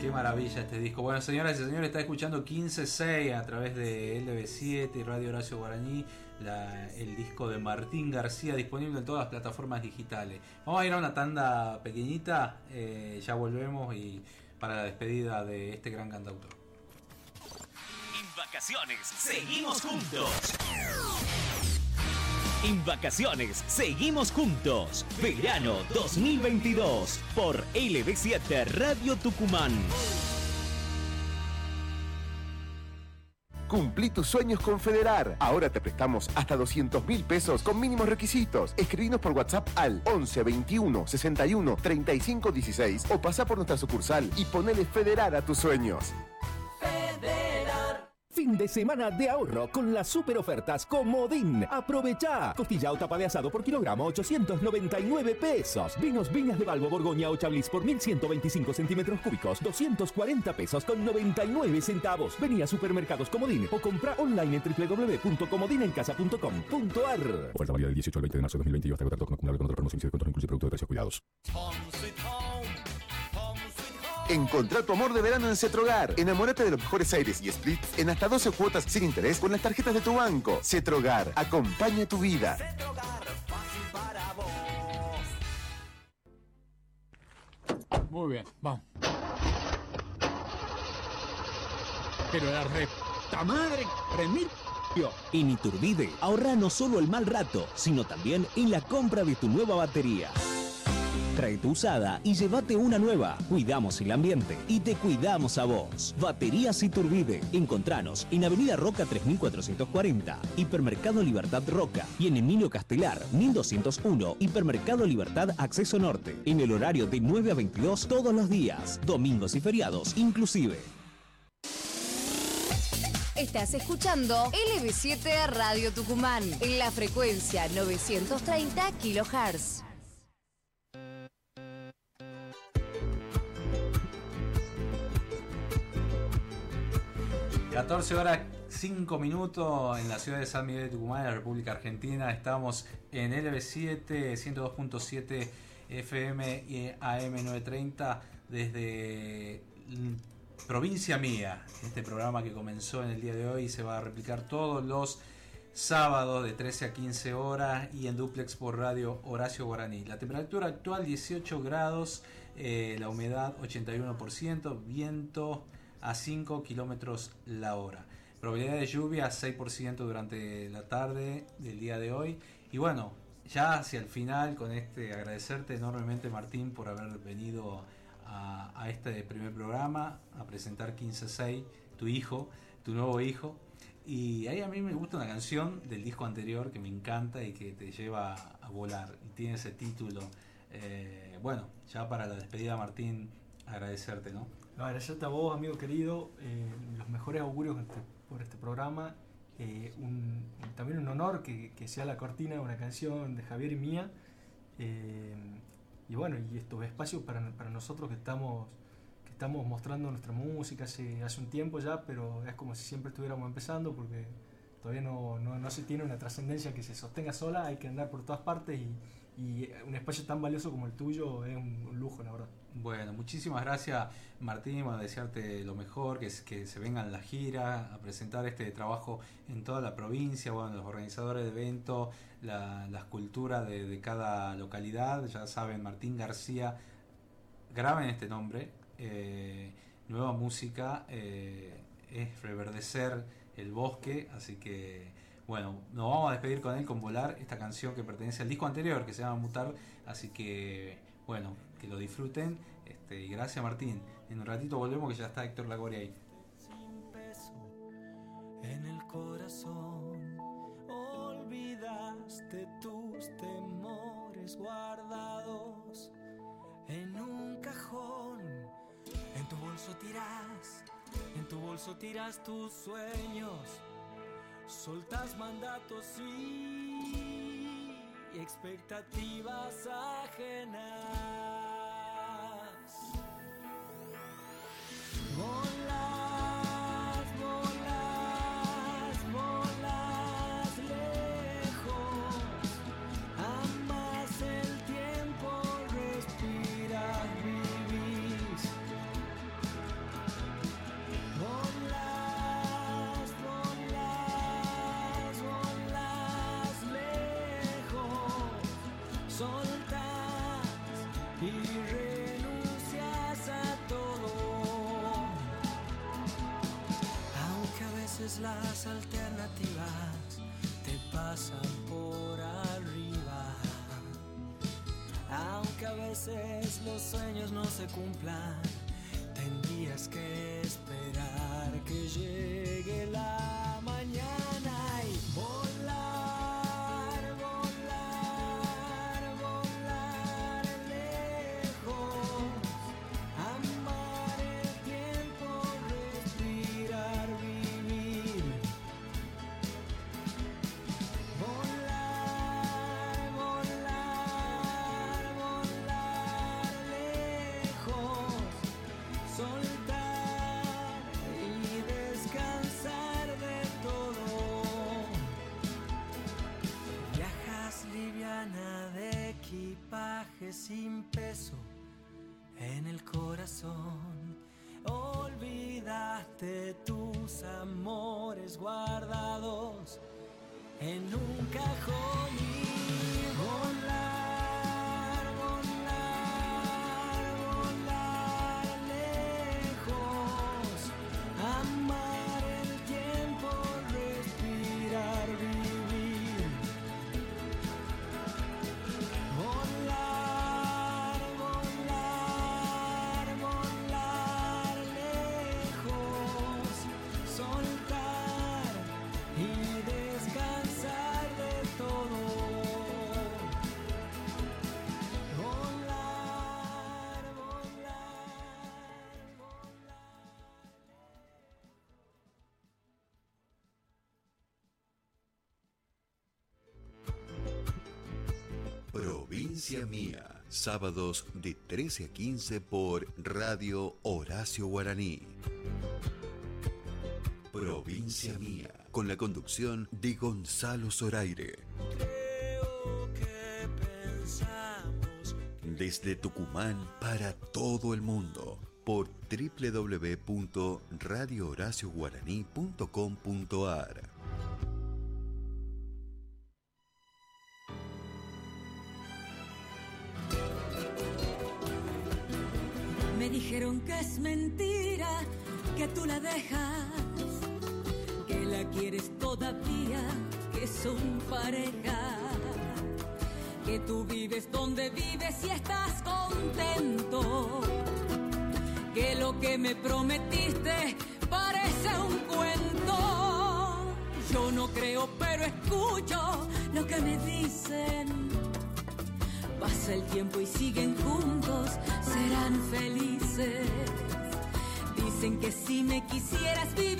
Qué maravilla este disco. Bueno, señoras y señores, está escuchando 15.6 a través de LB7 y Radio Horacio Guaraní, el disco de Martín García, disponible en todas las plataformas digitales. Vamos a ir a una tanda pequeñita, eh, ya volvemos y para la despedida de este gran cantautor. En vacaciones, seguimos juntos. En vacaciones, seguimos juntos. Verano 2022 por LB7 Radio Tucumán. Cumplí tus sueños con Federar. Ahora te prestamos hasta 200 mil pesos con mínimos requisitos. Escribinos por WhatsApp al 11 21 61 35 16 o pasa por nuestra sucursal y ponele Federar a tus sueños. Fin de semana de ahorro con las super ofertas Comodín. Aprovecha. Costilla o tapa de asado por kilogramo 899 pesos. Vinos Viñas de Balbo Borgoña o Chablis por 1125 centímetros cúbicos 240 pesos con 99 centavos. Vení a Supermercados Comodín o compra online en www.comodinencasa.com.ar. Oferta válida del 18 al 20 de marzo de 2022 hasta agotar con acumulable con otros promociones y descuentos no incluye producto de precios cuidados. Encontrá tu amor de verano en Cetrogar. Enamórate de los mejores aires y splits en hasta 12 cuotas sin interés con las tarjetas de tu banco. Cetrogar, acompaña tu vida. Muy bien, vamos. Pero la re... ¡Ta madre! ¡Remil! En Iturbide, ahorra no solo el mal rato, sino también en la compra de tu nueva batería. Trae tu usada y llévate una nueva. Cuidamos el ambiente y te cuidamos a vos. Baterías Iturbide. Encontranos en Avenida Roca 3440, Hipermercado Libertad Roca y en Emilio Castelar 1201, Hipermercado Libertad Acceso Norte. En el horario de 9 a 22 todos los días, domingos y feriados inclusive. Estás escuchando LB7 Radio Tucumán en la frecuencia 930 kHz. 14 horas 5 minutos en la ciudad de San Miguel de Tucumán, en la República Argentina. Estamos en LB7, 102.7 FM y AM930 desde Provincia Mía. Este programa que comenzó en el día de hoy se va a replicar todos los sábados de 13 a 15 horas y en duplex por radio Horacio Guaraní. La temperatura actual 18 grados, eh, la humedad 81%, viento a 5 kilómetros la hora. Probabilidad de lluvia 6% durante la tarde del día de hoy. Y bueno, ya hacia el final, con este agradecerte enormemente Martín por haber venido a, a este primer programa, a presentar 15-6, tu hijo, tu nuevo hijo. Y ahí a mí me gusta una canción del disco anterior que me encanta y que te lleva a volar. Y tiene ese título. Eh, bueno, ya para la despedida Martín, agradecerte, ¿no? Agradecerte a vos, amigo querido, eh, los mejores augurios este- por este programa. eh, también un honor que, sea la cortina de una canción de Javier y mía. Eh, y bueno, y estos espacios para, nosotros que estamos, que estamos mostrando nuestra música hace, un tiempo ya, pero es como si siempre estuviéramos empezando porque todavía no, no, no se tiene una trascendencia que se sostenga sola, hay que andar por todas partes y, y un espacio tan valioso como el tuyo es un, un lujo, la verdad. Bueno, muchísimas gracias Martín, bueno, desearte lo mejor, que, que se vengan la gira, a presentar este trabajo en toda la provincia, bueno, los organizadores de eventos, la, las culturas de, de cada localidad, ya saben, Martín García, graben este nombre, eh, nueva música, eh, es reverdecer el bosque, así que bueno, nos vamos a despedir con él con Volar, esta canción que pertenece al disco anterior que se llama Mutar, así que bueno, que lo disfruten. Este, y gracias Martín. En un ratito volvemos que ya está Héctor Lagori ahí. sin peso en el corazón. Olvidaste tus temores guardados en un cajón. En tu bolso tiras, en tu bolso tiras tus sueños. Soltas mandatos y expectativas ajenas. Las alternativas te pasan por arriba. Aunque a veces los sueños no se cumplan, tendrías que esperar que llegue la equipaje sin peso en el corazón. Olvidaste tus amores guardados en un cajón Provincia Mía, sábados de 13 a 15 por Radio Horacio Guaraní. Provincia Mía, con la conducción de Gonzalo Zoraire. Desde Tucumán para todo el mundo por www.radiohoracioguaraní.com.ar El tiempo y siguen juntos, serán felices. Dicen que si me quisieras vivirías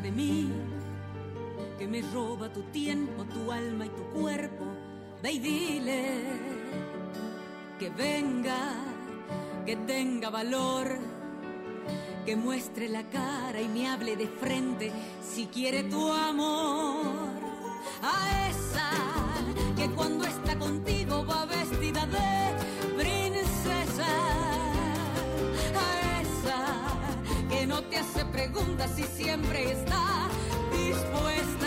de mí, que me roba tu tiempo, tu alma y tu cuerpo. Ve y dile que venga, que tenga valor, que muestre la cara y me hable de frente si quiere tu amor. A esa que cuando está contigo se pregunta si siempre está dispuesta.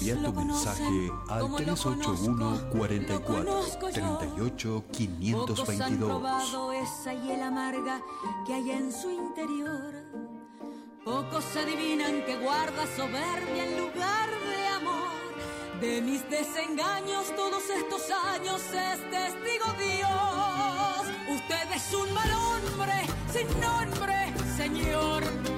Envía tu mensaje al 381 44 38 522. probado esa hiel amarga que hay en su interior. Pocos se adivinan que guarda soberbia en lugar de amor. De mis desengaños todos estos años es testigo Dios. Usted es un mal hombre, sin nombre, Señor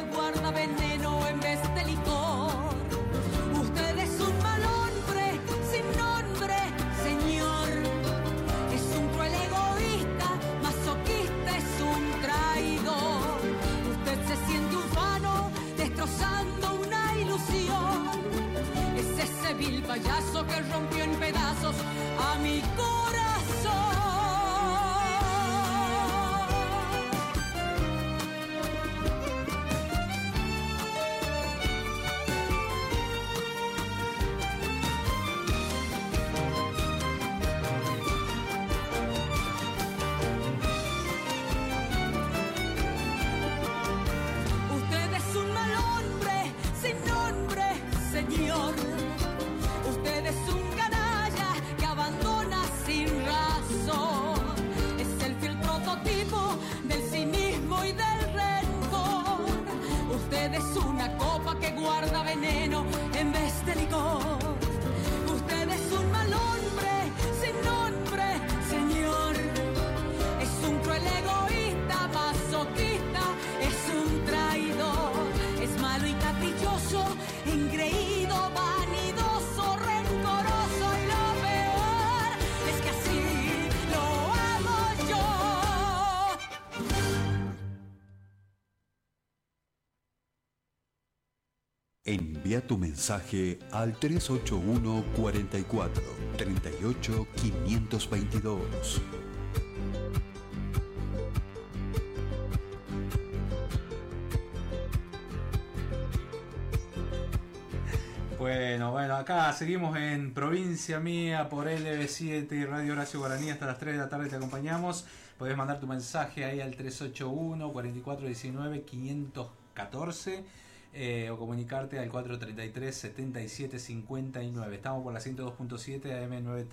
guarda veneno en vez de licor. Usted es un mal hombre, sin nombre, señor. Es un cruel egoísta, masoquista, es un traidor. Usted se siente un destrozando una ilusión. Es ese vil payaso que rompió en pedazos a mi corazón. Envía tu mensaje al 381 44 38 522. Bueno, bueno, acá seguimos en Provincia Mía por LB7 y Radio Horacio Guaraní. Hasta las 3 de la tarde te acompañamos. Podés mandar tu mensaje ahí al 381 4419 514 o comunicarte al 433 7759. Estamos por la 102.7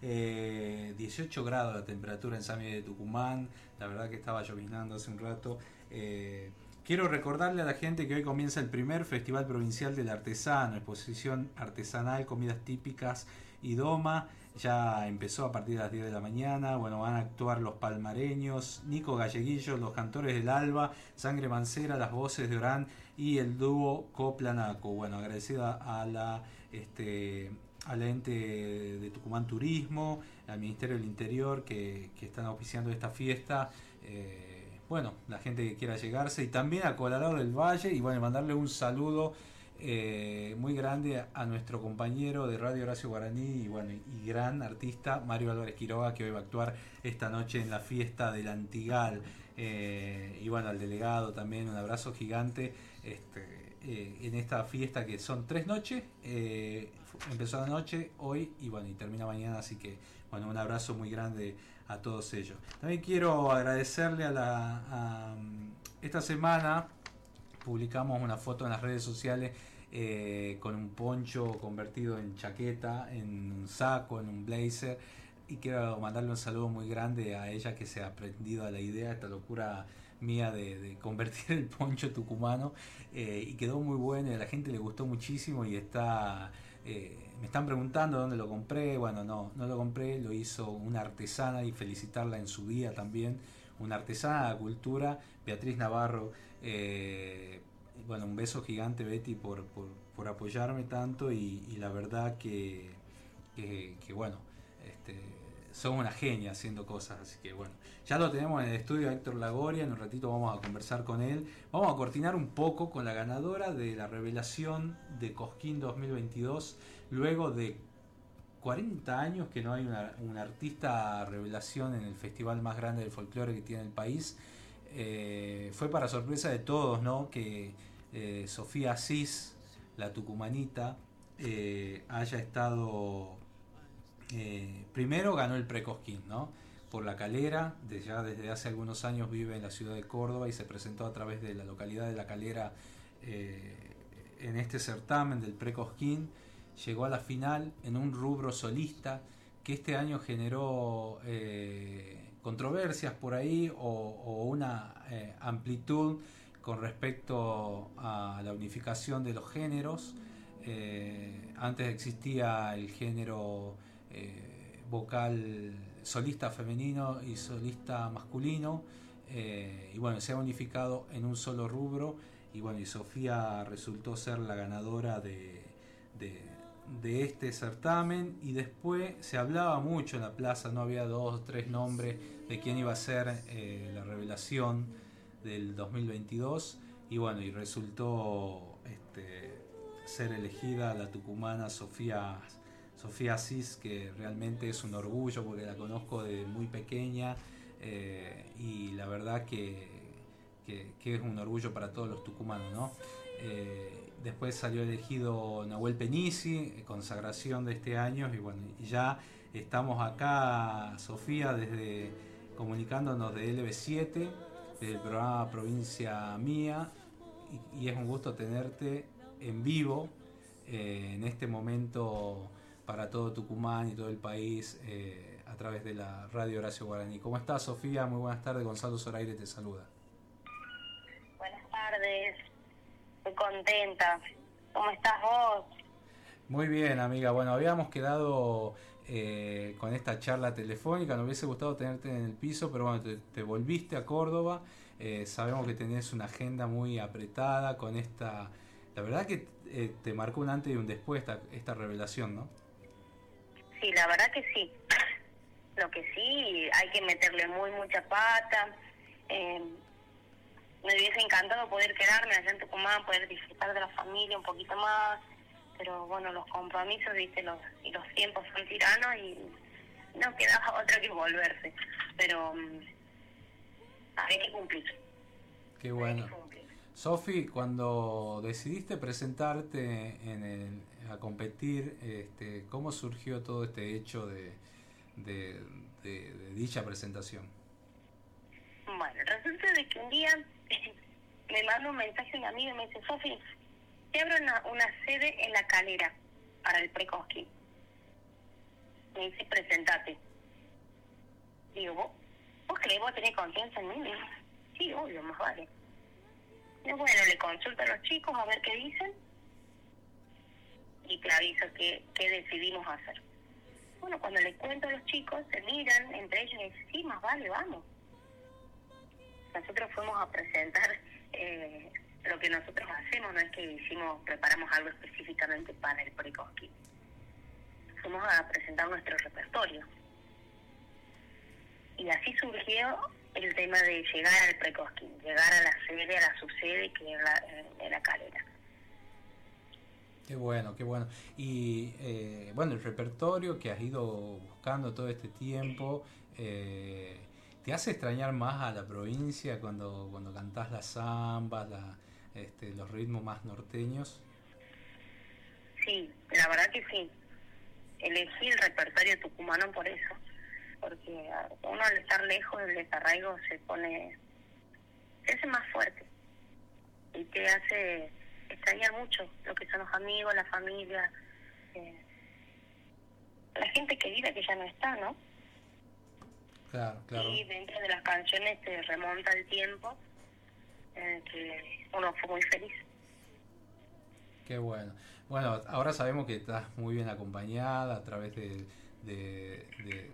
AM930, 18 grados la temperatura en San Miguel de Tucumán. La verdad que estaba lloviznando hace un rato. Eh, Quiero recordarle a la gente que hoy comienza el primer Festival Provincial del Artesano, exposición artesanal, comidas típicas y doma. Ya empezó a partir de las 10 de la mañana. Bueno, van a actuar los palmareños, Nico Galleguillo, los cantores del Alba, Sangre Mancera, las voces de Orán y el dúo Coplanaco. Bueno, agradecida a la este, al ente de Tucumán Turismo, al Ministerio del Interior que, están auspiciando esta fiesta. Eh, bueno, la gente que quiera llegarse y también a Colorado del Valle y bueno, mandarle un saludo eh, muy grande a, nuestro compañero de Radio Horacio Guaraní y bueno, y gran artista Mario Álvarez Quiroga que hoy va a actuar esta noche en la fiesta del Antigal eh, y bueno, al delegado también un abrazo gigante este, eh, en esta fiesta que son tres noches, empezó la noche hoy y bueno, y termina mañana, así que bueno, un abrazo muy grande a todos ellos. También quiero agradecerle a la... esta semana publicamos una foto en las redes sociales eh, con un poncho convertido en chaqueta, en un saco, en un blazer. Y quiero mandarle un saludo muy grande a ella que se ha aprendido a la idea, esta locura mía de, convertir el poncho tucumano. Eh, y quedó muy bueno a la gente le gustó muchísimo y está... Eh, me están preguntando dónde lo compré. Bueno, no, no lo compré, lo hizo una artesana y felicitarla en su día también. Una artesana de la cultura, Beatriz Navarro. Eh, bueno, un beso gigante, Betty, por, por, apoyarme tanto y, la verdad que, que, bueno, este, son una genia haciendo cosas, así que bueno, ya lo tenemos en el estudio Héctor Lagoria, en un ratito vamos a conversar con él, vamos a cortinar un poco con la ganadora de la revelación de Cosquín 2022, luego de 40 años que no hay una, artista revelación en el festival más grande del folclore que tiene el país, eh, fue para sorpresa de todos, ¿no? Que eh, Sofía Asís, la tucumanita, eh, haya estado eh, primero ganó el Precosquín, ¿no? Por la calera, ya desde hace algunos años vive en la ciudad de Córdoba y se presentó a través de la localidad de La Calera eh, en este certamen del Precosquín. Llegó a la final en un rubro solista que este año generó eh, controversias por ahí o, una amplitud con respecto a la unificación de los géneros. antes existía el género eh, vocal solista femenino y solista masculino. Eh, y bueno, se ha unificado en un solo rubro. Y bueno, y Sofía resultó ser la ganadora de, de, este certamen. Y después se hablaba mucho en la plaza, no había dos o tres nombres de quién iba a ser eh, la revelación del 2022. Y bueno, y resultó este, ser elegida la tucumana Sofía Sofía Asís, que realmente es un orgullo porque la conozco de muy pequeña eh, y la verdad que, es un orgullo para todos los tucumanos. ¿no? Eh, después salió elegido Nahuel Penici, consagración de este año, y bueno, ya estamos acá, Sofía, desde comunicándonos de LB7, del programa Provincia Mía, y, es un gusto tenerte en vivo eh, en este momento para todo Tucumán y todo el país eh, a través de la radio Horacio Guaraní. ¿Cómo estás, Sofía? Muy buenas tardes. Gonzalo Zoraire te saluda. Buenas tardes. Estoy contenta. ¿Cómo estás vos? Muy bien, amiga. Bueno, habíamos quedado eh, con esta charla telefónica. Nos hubiese gustado tenerte en el piso, pero bueno, te, volviste a Córdoba. Eh, sabemos que tenés una agenda muy apretada con esta... La verdad que te marcó un antes y un después esta, esta revelación, ¿no? Sí, la verdad que sí. Lo que sí, hay que meterle muy mucha pata. Eh, me hubiese encantado poder quedarme allá en Tucumán, poder disfrutar de la familia un poquito más, pero bueno, los compromisos, viste, los, y los tiempos son tiranos y no quedaba [LAUGHS] otra que volverse, pero mm, hay que cumplir. Qué bueno. Sofi, cuando decidiste presentarte en el, a competir, este, ¿cómo surgió todo este hecho de, de, dicha presentación? Bueno, resulta de que un día [LAUGHS] me manda un mensaje un amigo y me dice, Sofi, te abro una, una sede en la calera para el Precosquín. Me dice, presentate. Digo, ¿vos, vos crees vos tenés confianza en mí? Sí, obvio, más vale. Bueno, le consulto a los chicos a ver qué dicen y te aviso qué, qué decidimos hacer. Bueno, cuando le cuento a los chicos, se miran entre ellos y dicen, sí, más vale, vamos nosotros fuimos a presentar eh, lo que nosotros hacemos, no es que hicimos, preparamos algo específicamente para el Precosquín. Fuimos a presentar nuestro repertorio. Y así surgió el tema de llegar al Precosquín, llegar a la sede, a la subsede que es la, en la calera. Qué bueno, qué bueno. Y eh, bueno, el repertorio que has ido buscando todo este tiempo, eh, ¿te hace extrañar más a la provincia cuando, cuando cantás las zambas, la, este, los ritmos más norteños? Sí, la verdad que sí. Elegí el repertorio tucumano por eso. Porque a- uno al estar lejos del desarraigo se pone. se hace más fuerte. Y te hace extrañar mucho lo que son los amigos, la familia. eh, la gente querida que ya no está, ¿no? Claro, claro. Y dentro de las canciones te remonta el tiempo en el que uno fue muy feliz. Qué bueno. Bueno, ahora sabemos que estás muy bien acompañada a través de, de, de-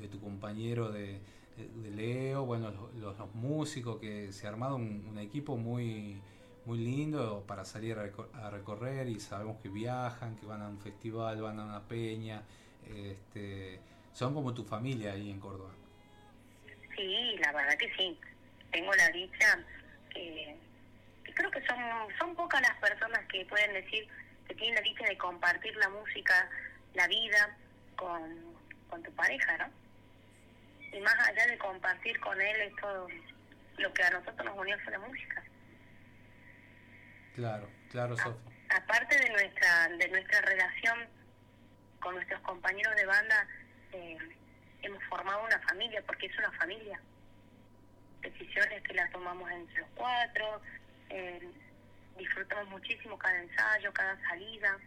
de tu compañero de, de Leo, bueno, los, músicos, que se ha armado un, un equipo muy, muy lindo para salir a recorrer y sabemos que viajan, que van a un festival, van a una peña, este, son como tu familia ahí en Córdoba. Sí, la verdad que sí. Tengo la dicha que, que creo que son, son pocas las personas que pueden decir que tienen la dicha de compartir la música, la vida con, con tu pareja, ¿no? Y más allá de compartir con él esto, lo que a nosotros nos unió fue la música. Claro, claro, Sofi. Aparte de nuestra de nuestra relación con nuestros compañeros de banda, eh, hemos formado una familia, porque es una familia. Decisiones que las tomamos entre los cuatro, eh, disfrutamos muchísimo cada ensayo, cada salida.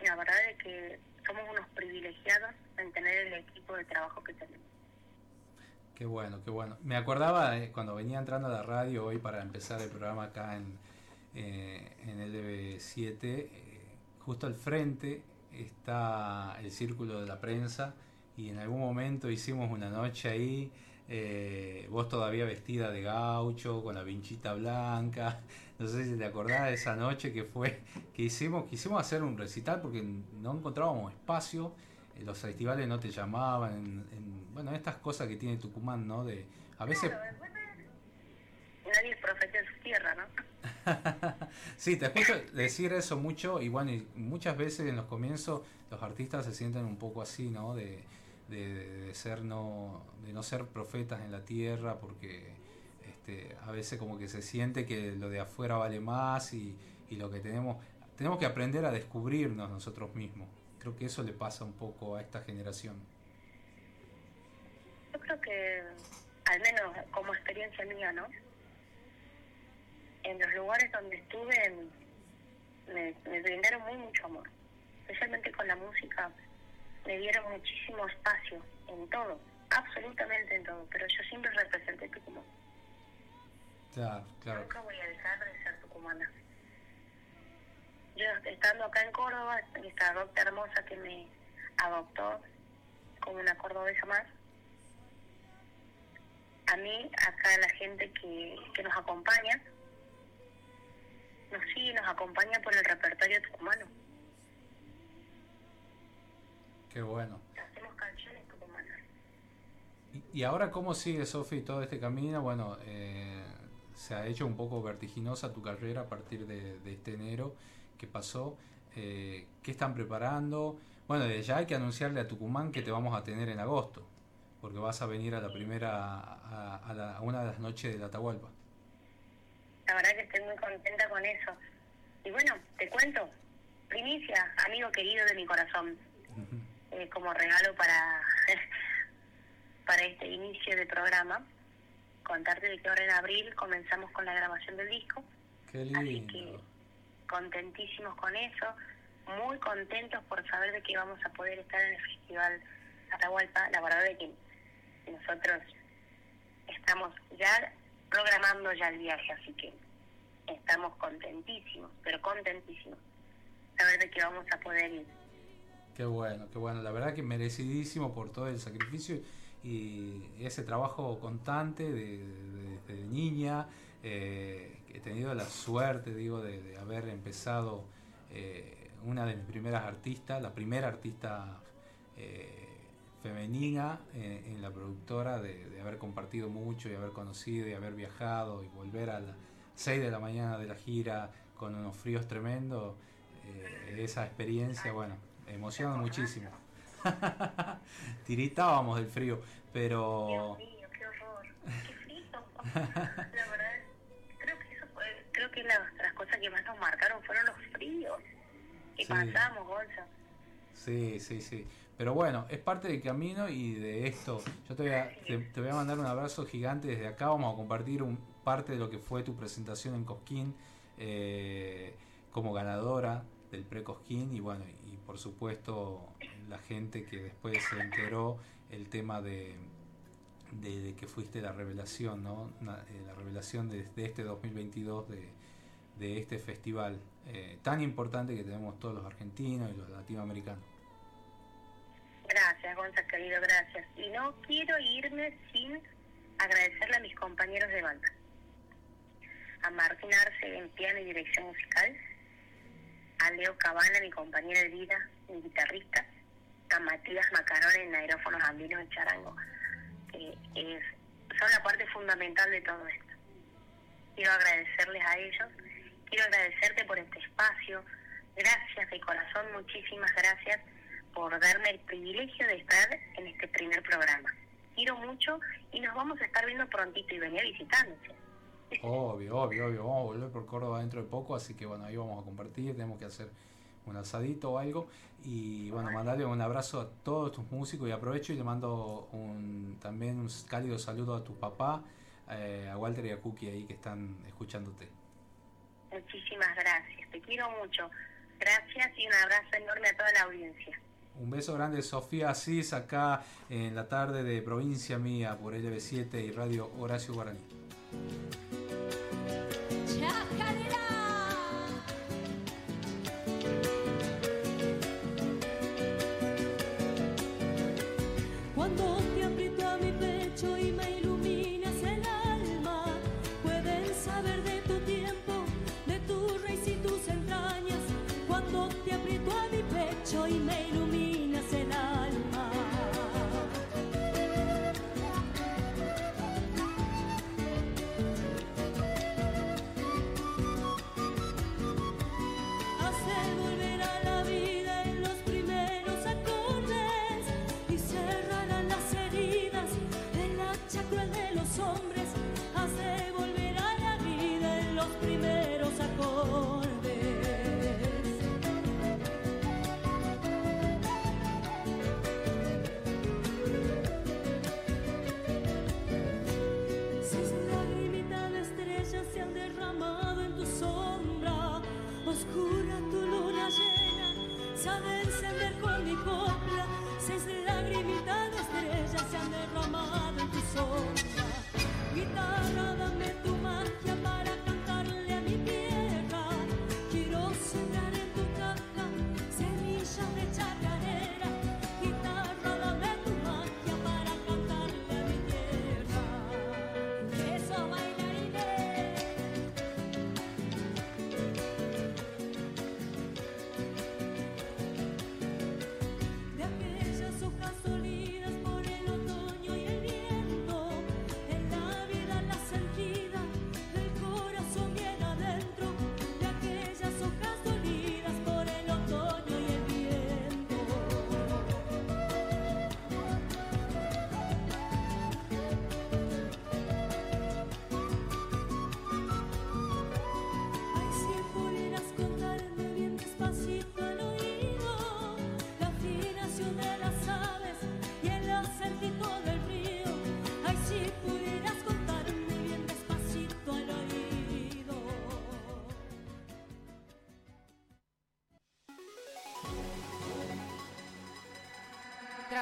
La verdad es que somos unos privilegiados en tener el equipo de trabajo que tenemos. Qué bueno, qué bueno. Me acordaba eh, cuando venía entrando a la radio hoy para empezar el programa acá en, eh, en LB7, eh, justo al frente está el círculo de la prensa y en algún momento hicimos una noche ahí, eh, vos todavía vestida de gaucho, con la vinchita blanca, [LAUGHS] no sé si te acordás de esa noche que fue, que hicimos, quisimos hacer un recital porque no encontrábamos espacio, eh, los festivales no te llamaban, en, en- bueno, estas cosas que tiene Tucumán, ¿no? De, a veces Nadie es profeta en su tierra, ¿no? [LAUGHS] Sí, te escucho decir eso mucho y bueno, y muchas veces en los comienzos los artistas se sienten un poco así, ¿no? De, de, ser no, de no ser profetas en la tierra porque este, a veces como que se siente que lo de afuera vale más y, y lo que tenemos, tenemos que aprender a descubrirnos nosotros mismos. Creo que eso le pasa un poco a esta generación. Yo creo que, al menos como experiencia mía, ¿no? En los lugares donde estuve me brindaron muy mucho amor. Especialmente con la música, me dieron muchísimo espacio en todo, absolutamente en todo. Pero yo siempre representé Tucumán. Claro, claro. Nunca voy a dejar de ser tucumana. Yo estando acá en Córdoba, esta doctora hermosa que me adoptó como una cordobesa más, a mí, acá la gente que, que nos acompaña, nos sigue, nos acompaña por el repertorio tucumano. Qué bueno. Hacemos canciones tucumanas. Y, y ahora cómo sigue Sofi todo este camino? Bueno, eh, se ha hecho un poco vertiginosa tu carrera a partir de, de este enero que pasó. Eh, ¿Qué están preparando? Bueno, desde ya hay que anunciarle a Tucumán que te vamos a tener en agosto, porque vas a venir a la primera, a, a la- a una de las noches de la Atahualpa. La verdad que estoy muy contenta con eso. Y bueno, te cuento, primicia, amigo querido de mi corazón, eh, como regalo para, [LAUGHS] para este inicio de programa, contarte de que ahora en abril comenzamos con la grabación del disco, Qué así lindo. que contentísimos con eso, muy contentos por saber de que vamos a poder estar en el Festival Atahualpa. La verdad de que nosotros estamos ya programando ya el viaje, así que estamos contentísimos, pero contentísimos. Saber de que vamos a poder ir. Qué bueno, qué bueno. La verdad que merecidísimo por todo el sacrificio y ese trabajo constante de, niña. eh, he tenido la suerte, digo, de, haber empezado eh, una de mis primeras artistas, la primera artista eh, femenina en, la productora, de, haber compartido mucho y haber conocido y haber viajado y volver a las 6 de la mañana de la gira con unos fríos tremendos. esa experiencia, bueno, emociona muchísimo. [LAUGHS] Tiritábamos del frío, pero Mío, qué horror, qué frío. La verdad, creo que eso fue, creo que las, las cosas que más nos marcaron fueron los fríos que Sí. pasamos, Gonza. Sí, sí, sí. Pero bueno, es parte del camino y de esto. Yo te voy a, te, te voy a mandar un abrazo gigante desde acá. Vamos a compartir un, parte de lo que fue tu presentación en Cosquín eh, como ganadora del pre-Cosquín. Y bueno, y por supuesto la gente que después se enteró el tema de, de, que fuiste la revelación, ¿no? Eh, la revelación de, de este 2022 de, de este festival eh, tan importante que tenemos todos los argentinos y los latinoamericanos. Gracias, Gonza, querido, gracias. Y no quiero irme sin agradecerle a mis compañeros de banda. A Martín Arce en piano y dirección musical, a Leo Cabana, mi compañero de vida, mi guitarrista, a Matías Macarón en aerófonos andinos en charango, que son la parte fundamental de todo esto. Quiero agradecerles a ellos, quiero agradecerte por este espacio, gracias de corazón, muchísimas gracias por darme el privilegio de estar en este primer programa. Quiero mucho y nos vamos a estar viendo prontito y venía a. Obvio, obvio, obvio. Vamos a volver por Córdoba dentro de poco, así que bueno, ahí vamos a compartir. Tenemos que hacer un asadito o algo. Y bueno, mandarle un abrazo a todos tus músicos y aprovecho y le mando un, también un cálido saludo a tu papá, eh, a Walter y a Cookie ahí que están escuchándote. Muchísimas gracias, te quiero mucho. Gracias y un abrazo enorme a toda la audiencia. Un beso grande, Sofía Asís, acá en la tarde de Provincia Mía por LB7 y Radio Horacio Guaraní. Cuando se han derramado en tu sombra. Guitarra, dame tu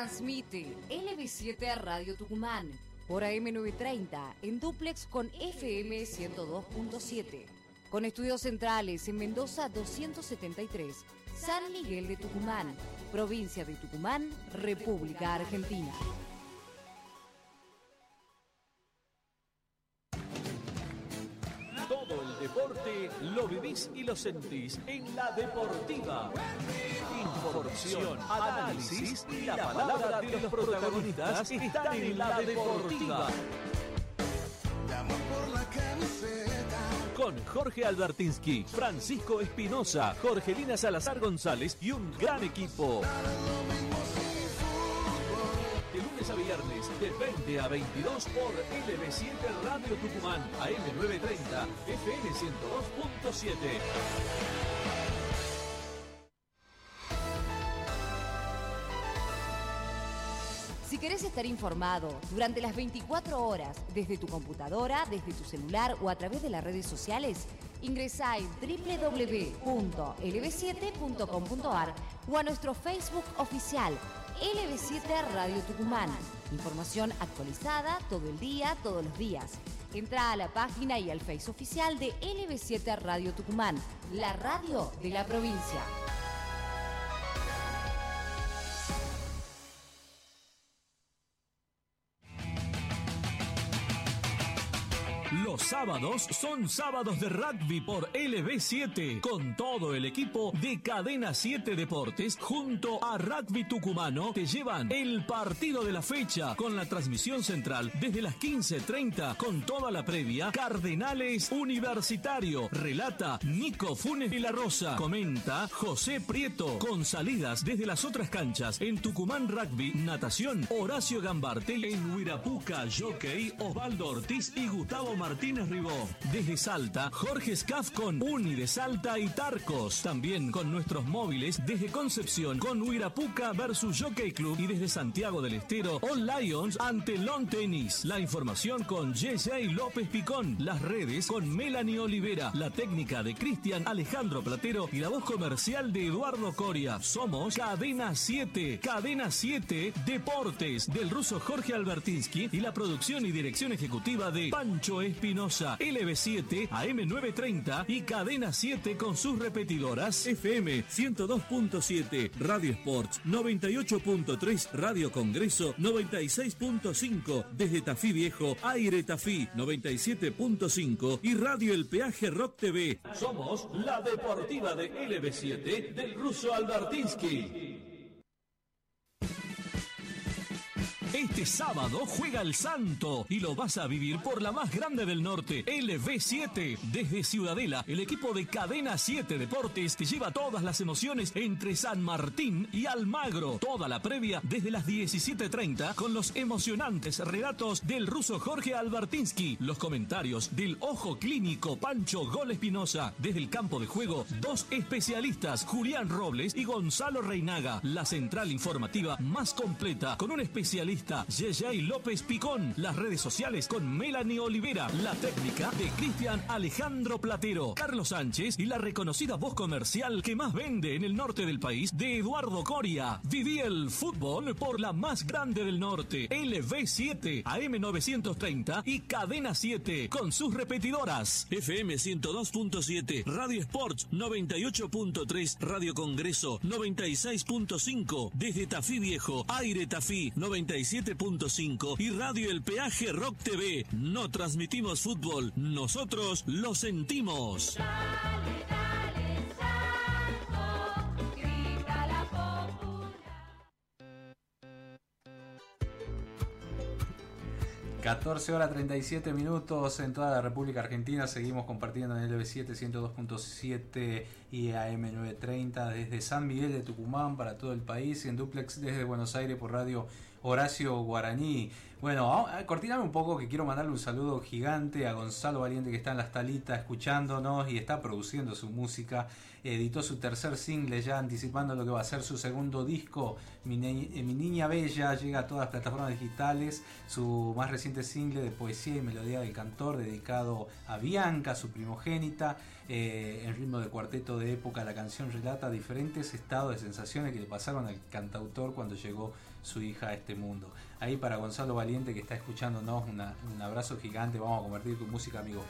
Transmite LB7 Radio Tucumán por AM930 en duplex con FM 102.7. Con estudios centrales en Mendoza 273, San Miguel de Tucumán, provincia de Tucumán, República Argentina. Lo vivís y lo sentís en la Deportiva. Información, análisis y la palabra de los protagonistas están en la Deportiva. Con Jorge Albertinsky, Francisco Espinosa, Jorgelina Salazar González y un gran equipo. De 20 a 22 por LB7 Radio Tucumán, AM930, FM 102.7. Si querés estar informado durante las 24 horas desde tu computadora, desde tu celular o a través de las redes sociales, ingresa en www.lb7.com.ar o a nuestro Facebook oficial LB7 Radio Tucumán. Información actualizada todo el día, todos los días. Entra a la página y al Face oficial de LB7 Radio Tucumán, la radio de la provincia. Los sábados son sábados de rugby por LB7 con todo el equipo de Cadena 7 Deportes junto a Rugby Tucumano te llevan el partido de la fecha con la transmisión central desde las 15.30 con toda la previa Cardenales Universitario. Relata Nico Funes de la Rosa. Comenta José Prieto con salidas desde las otras canchas en Tucumán Rugby, Natación, Horacio Gambarte en Huirapuca, Jockey, Osvaldo Ortiz y Gustavo Martínez Ribó. Desde Salta, Jorge Scaff con Uni de Salta y Tarcos. También con nuestros móviles desde Concepción con Huirapuca versus Jockey Club y desde Santiago del Estero, All Lions ante Long Tennis. La información con JJ López Picón. Las redes con Melanie Olivera. La técnica de Cristian Alejandro Platero y la voz comercial de Eduardo Coria. Somos Cadena 7. Cadena 7 Deportes del ruso Jorge Albertinsky y la producción y dirección ejecutiva de Pancho Espinosa, LB7, AM930 y Cadena 7 con sus repetidoras FM 102.7, Radio Sports 98.3, Radio Congreso 96.5, desde Tafí Viejo, Aire Tafí 97.5 y Radio El Peaje Rock TV. Somos la deportiva de LB7 del ruso Albertinsky. Este sábado juega el Santo y lo vas a vivir por la más grande del norte, LV7. Desde Ciudadela, el equipo de Cadena 7 Deportes te lleva todas las emociones entre San Martín y Almagro. Toda la previa desde las 17.30 con los emocionantes relatos del ruso Jorge Albertinsky, los comentarios del ojo clínico Pancho Gol Espinosa. Desde el campo de juego, dos especialistas, Julián Robles y Gonzalo Reinaga. La central informativa más completa con un especialista Yeyay López Picón. Las redes sociales con Melanie Olivera. La técnica de Cristian Alejandro Platero. Carlos Sánchez y la reconocida voz comercial que más vende en el norte del país de Eduardo Coria. Viví el fútbol por la más grande del norte. LV7, AM930 y Cadena 7 con sus repetidoras. FM 102.7, Radio Sports 98.3, Radio Congreso 96.5, desde Tafí Viejo, Aire Tafí 97 7.5 y Radio El Peaje Rock TV. No transmitimos fútbol, nosotros lo sentimos. 14 horas 37 minutos en toda la República Argentina. Seguimos compartiendo en LB7 102.7 y AM930 desde San Miguel de Tucumán para todo el país y en duplex desde Buenos Aires por radio Horacio Guaraní. Bueno, cortíname un poco que quiero mandarle un saludo gigante a Gonzalo Valiente que está en las talitas escuchándonos y está produciendo su música. Editó su tercer single ya anticipando lo que va a ser su segundo disco, Mi, eh, Niña Bella, llega a todas las plataformas digitales. Su más reciente single de poesía y melodía del cantor dedicado a Bianca, su primogénita. Eh, en ritmo de cuarteto de época, la canción relata diferentes estados de sensaciones que le pasaron al cantautor cuando llegó su hija a este mundo. Ahí para Gonzalo Valiente que está escuchándonos, un abrazo gigante, vamos a convertir tu música, amigo.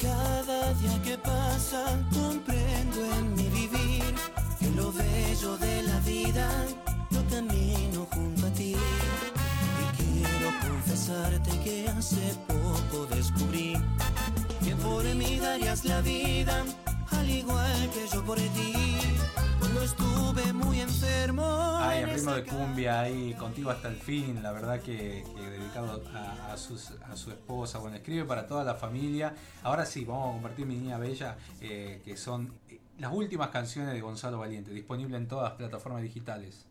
Cada día que pasa comprendo en mi vivir que lo bello de la vida camino junto a ti. Y quiero confesarte que hace poco descubrí que por mí darías la vida al igual que yo por ti. Cuando estuve muy enfermo. Ay, en en ritmo de cumbia, ahí contigo hasta el fin, la verdad que, que dedicado a, a sus- a su esposa, bueno, escribe para toda la familia. Ahora sí, vamos a convertir mi niña bella, eh, que son eh, las últimas canciones de Gonzalo Valiente, disponible en todas las plataformas digitales.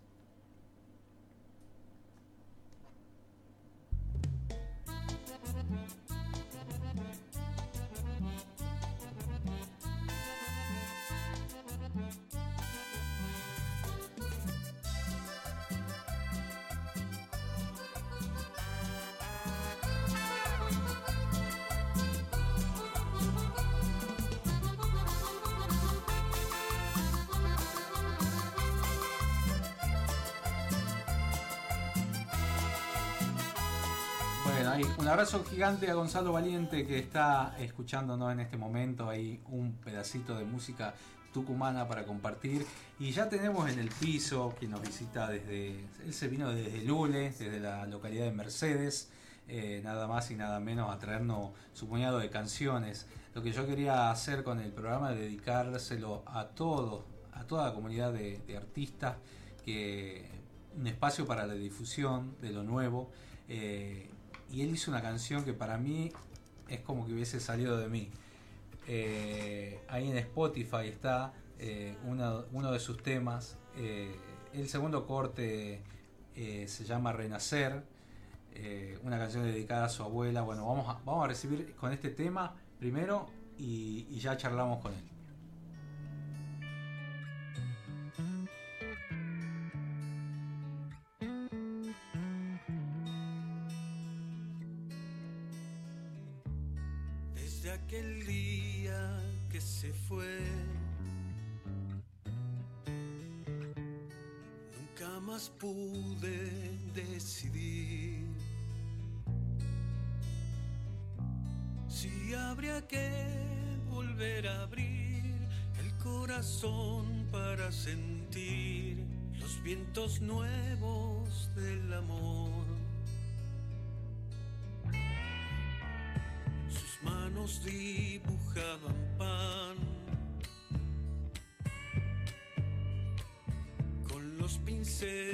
Un abrazo gigante a Gonzalo Valiente que está escuchándonos en este momento. Hay un pedacito de música tucumana para compartir. Y ya tenemos en el piso quien nos visita desde. Él se vino desde Lule, desde la localidad de Mercedes. eh, nada más y nada menos a traernos su puñado de canciones. Lo que yo quería hacer con el programa es dedicárselo a todos, a toda la comunidad de, artistas, que un espacio para la difusión de lo nuevo. eh, y él hizo una canción que para mí es como que hubiese salido de mí. Eh, ahí en Spotify está eh, uno, de sus temas. eh, el segundo corte se llama Renacer, una canción dedicada a su abuela. Bueno, vamos a, vamos a recibir con este tema primero y ya charlamos con él. Nuevos del amor. Sus manos dibujaban pan con los pinceles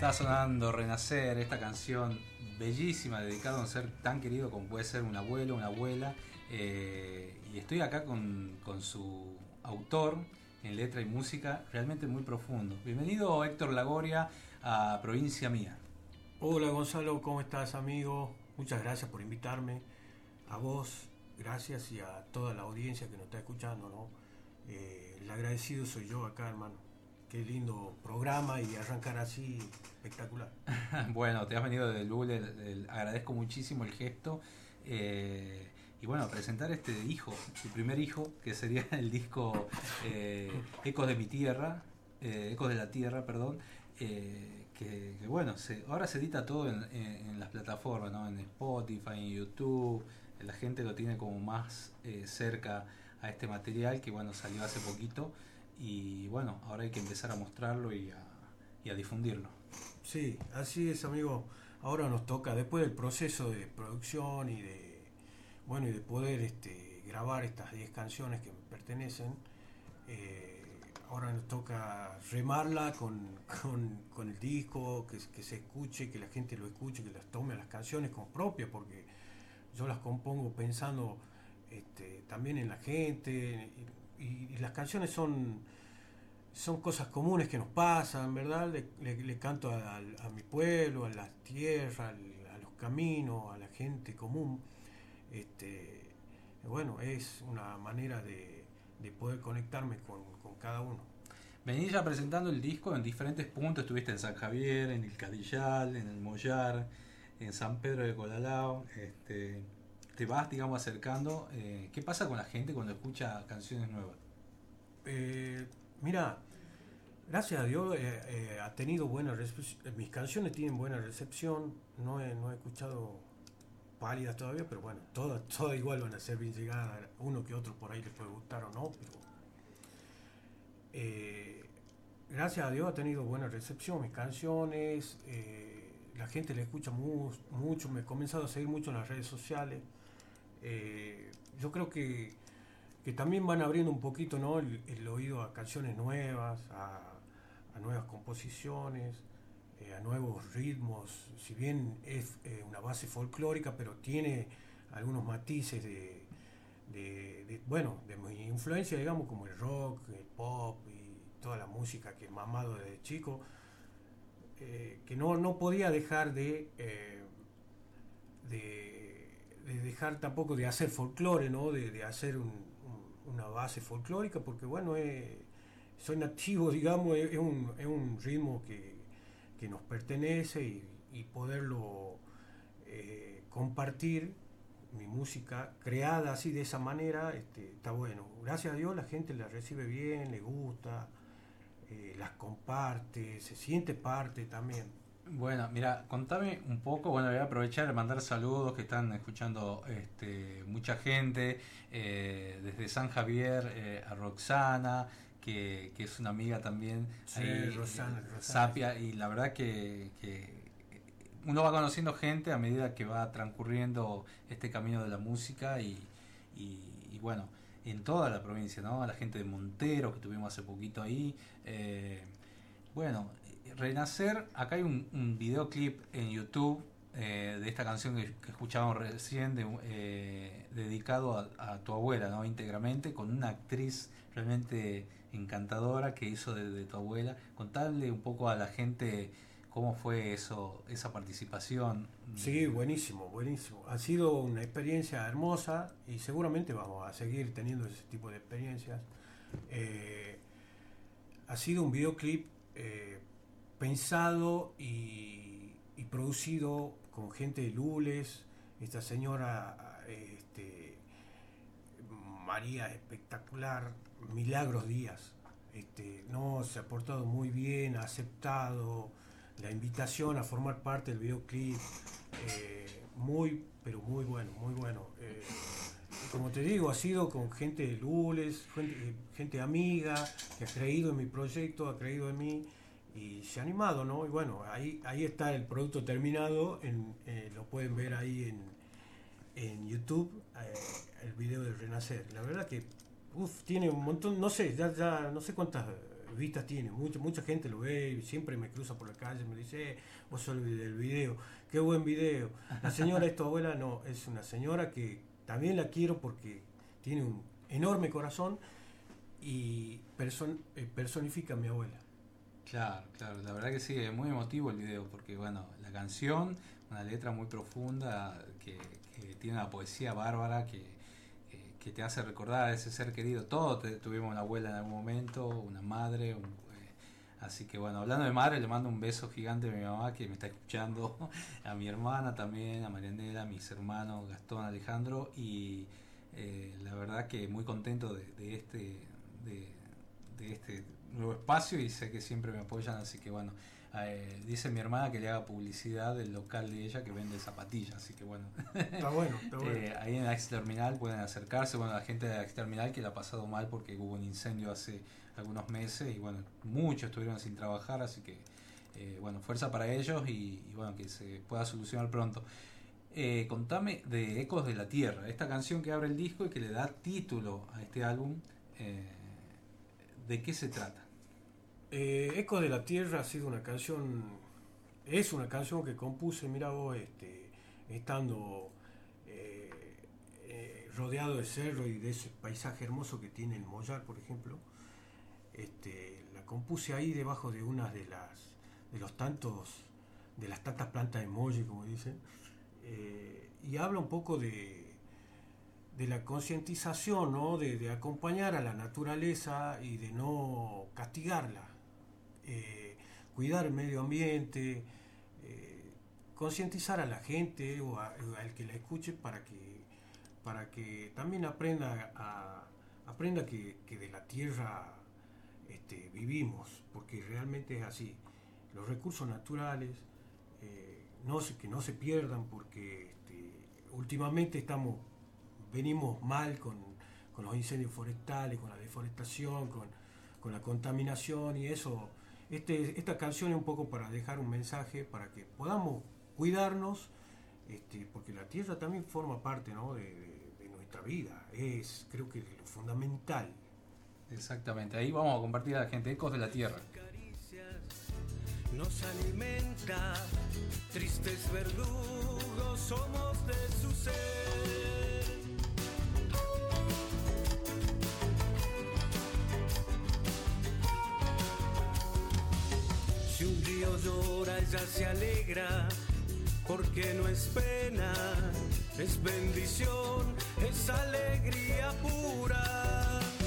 está sonando Renacer, esta canción bellísima, dedicada a un ser tan querido como puede ser un abuelo, una abuela. Eh, y estoy acá con, con su autor en letra y música, realmente muy profundo. Bienvenido Héctor Lagoria a Provincia Mía. Hola Gonzalo, ¿cómo estás amigo? Muchas gracias por invitarme. A vos, gracias y a toda la audiencia que nos está escuchando, ¿no? Eh, el agradecido soy yo acá, hermano. Qué lindo programa y arrancar así espectacular. [LAUGHS] bueno, te has venido de Lule, agradezco muchísimo el gesto. eh, y bueno, presentar este hijo, tu primer hijo, que sería el disco eh, Ecos de mi tierra, eh, Ecos de la tierra, perdón. eh, que, bueno, se, ahora se edita todo en, en- en las plataformas, ¿no? en Spotify, en YouTube. La gente lo tiene como más eh, cerca a este material que bueno, salió hace poquito. Y bueno, ahora hay que empezar a mostrarlo y a, difundirlo. Sí, así es, amigo. Ahora nos toca, después del proceso de producción y de bueno y de poder este, grabar estas 10 canciones que me pertenecen, eh, ahora nos toca remarla con, el disco, que, que se escuche, que la gente lo escuche, que las tome las canciones como propias, porque yo las compongo pensando este, también en la gente y, las canciones son son cosas comunes que nos pasan, ¿verdad? Le, canto a, mi pueblo, a la tierra, a los caminos, a la gente común. Este, bueno, es una manera de, de poder conectarme con, con cada uno. Venís ya presentando el disco en diferentes puntos. Estuviste en San Javier, en el Cadillal, en el Mollar, en San Pedro de Colalao. Este, te vas, digamos, acercando. Eh, ¿Qué pasa con la gente cuando escucha canciones nuevas? Eh, mira, gracias a Dios eh, ha tenido buena recepción. Mis canciones tienen buena recepción. No he, no he escuchado pálidas todavía, pero bueno, [LAUGHS] todas, igual van a ser bien llegadas. Uno que otro por ahí les puede gustar o no, pero gracias a Dios ha tenido buena recepción mis canciones. la gente le escucha mu- mucho. Me he comenzado a seguir mucho en las redes sociales. Eh, yo creo que que también van abriendo un poquito ¿no? el, oído a canciones nuevas, a, nuevas composiciones, eh, a nuevos ritmos, si bien es eh, una base folclórica, pero tiene algunos matices de, bueno, de mi influencia, digamos, como el rock, el pop y toda la música que he mamado desde chico, que no, no podía dejar de, de, de dejar tampoco de hacer folclore, ¿no? de, de hacer un- un- una base folclórica, porque bueno, eh, soy nativo, [LAUGHS] digamos, es, un, es un ritmo que, que nos pertenece y, y poderlo eh, compartir, mi música creada así de esa manera, este, está bueno. Gracias a Dios la gente la recibe bien, le gusta, eh, las comparte, se siente parte también. Bueno, mira, contame un poco, bueno, voy a aprovechar de mandar saludos que están escuchando este, mucha gente, eh, desde San Javier eh, a Roxana, que, que es una amiga también, Sí, ahí, Rosana, eh, Rosana. Sapia, y la verdad que, que uno va conociendo gente a medida que va transcurriendo este camino de la música y, y- y bueno, en toda la provincia, ¿no? A la gente de Montero que tuvimos hace poquito ahí. eh, bueno, Renacer, acá hay un, videoclip en YouTube eh, de esta canción que, que escuchábamos recién, eh, dedicado a, tu abuela, ¿no? Íntegramente, con una actriz realmente encantadora que hizo de, tu abuela. Contarle un poco a la gente cómo fue eso, esa participación. Sí, buenísimo, buenísimo. Ha sido una experiencia hermosa y seguramente vamos a seguir teniendo ese tipo de experiencias. Eh, ha sido un videoclip pensado y, producido con gente de Lules, esta señora este, María espectacular, Milagros Díaz. Este, no, se ha portado muy bien, ha aceptado la invitación a formar parte del videoclip. eh, muy, pero muy bueno, muy bueno. Eh, como te digo, ha sido con gente de Lules, gente, gente amiga, que ha creído en mi proyecto, ha creído en mí y se ha animado, ¿no? Y bueno, ahí, ahí está el producto terminado, eh, lo pueden ver ahí en, en YouTube, eh, el video de Renacer. La verdad que uf, tiene un montón, no sé, ya, ya no sé cuántas vistas tiene, mucha, mucha gente lo ve, siempre me cruza por la calle, me dice, eh, vos sos el del video, qué buen video. La señora es tu abuela, no, es una señora que también la quiero porque tiene un enorme corazón y person- eh, personifica a mi abuela. Claro, claro, la verdad que sí, es muy emotivo el video, porque bueno, la canción, una letra muy profunda, que, tiene una poesía bárbara, que, que- te hace recordar a ese ser querido. Todos te- tuvimos una abuela en algún momento, una madre, un- eh, así que bueno, hablando de madre, le mando un beso gigante a mi mamá que me está escuchando, [LAUGHS] a mi hermana también, a Marianela, a mis hermanos Gastón, Alejandro, y eh, la verdad que muy contento de, de este... De este nuevo espacio y sé que siempre me apoyan, así que bueno, eh, dice mi hermana que le haga publicidad del local de ella que vende zapatillas, así que bueno. Está bueno, está [LAUGHS] bueno. Eh, ahí en la ex terminal pueden acercarse, bueno, la gente de la ex terminal que la ha pasado mal porque hubo un incendio hace algunos meses y bueno, muchos estuvieron sin trabajar, así que eh, bueno, fuerza para ellos y, y, bueno, que se pueda solucionar pronto. Eh, contame de Ecos de la Tierra, esta canción que abre el disco y que le da título a este álbum. eh, ¿De qué se trata? Eh, Eco de la Tierra ha sido una canción, es una canción que compuse, mira vos, este, estando eh, eh, rodeado de cerro y de ese paisaje hermoso que tiene el Mollar, por ejemplo. Este, la compuse ahí debajo de una de las de los tantos de las tantas plantas de molle, como dicen, eh, y habla un poco de, de la concientización, ¿no? de, de acompañar a la naturaleza y de no castigarla, eh, cuidar el medio ambiente, eh, concientizar a la gente o, al que la escuche para que, para que también aprenda, aprenda que, que de la tierra este, vivimos, porque realmente es así. Los recursos naturales eh, no se, que no se pierdan porque este, últimamente estamos venimos mal con, con los incendios forestales, con la deforestación, con, con la contaminación y eso. Este, esta canción es un poco para dejar un mensaje para que podamos cuidarnos, este, porque la tierra también forma parte ¿no? de, de- de nuestra vida. Es creo que lo fundamental. Exactamente, ahí vamos a compartir a la gente Ecos de la Tierra. nos alimenta. Tristes verdugos somos de su ser. Río llora, ella se alegra, porque no es pena, es bendición, es alegría pura.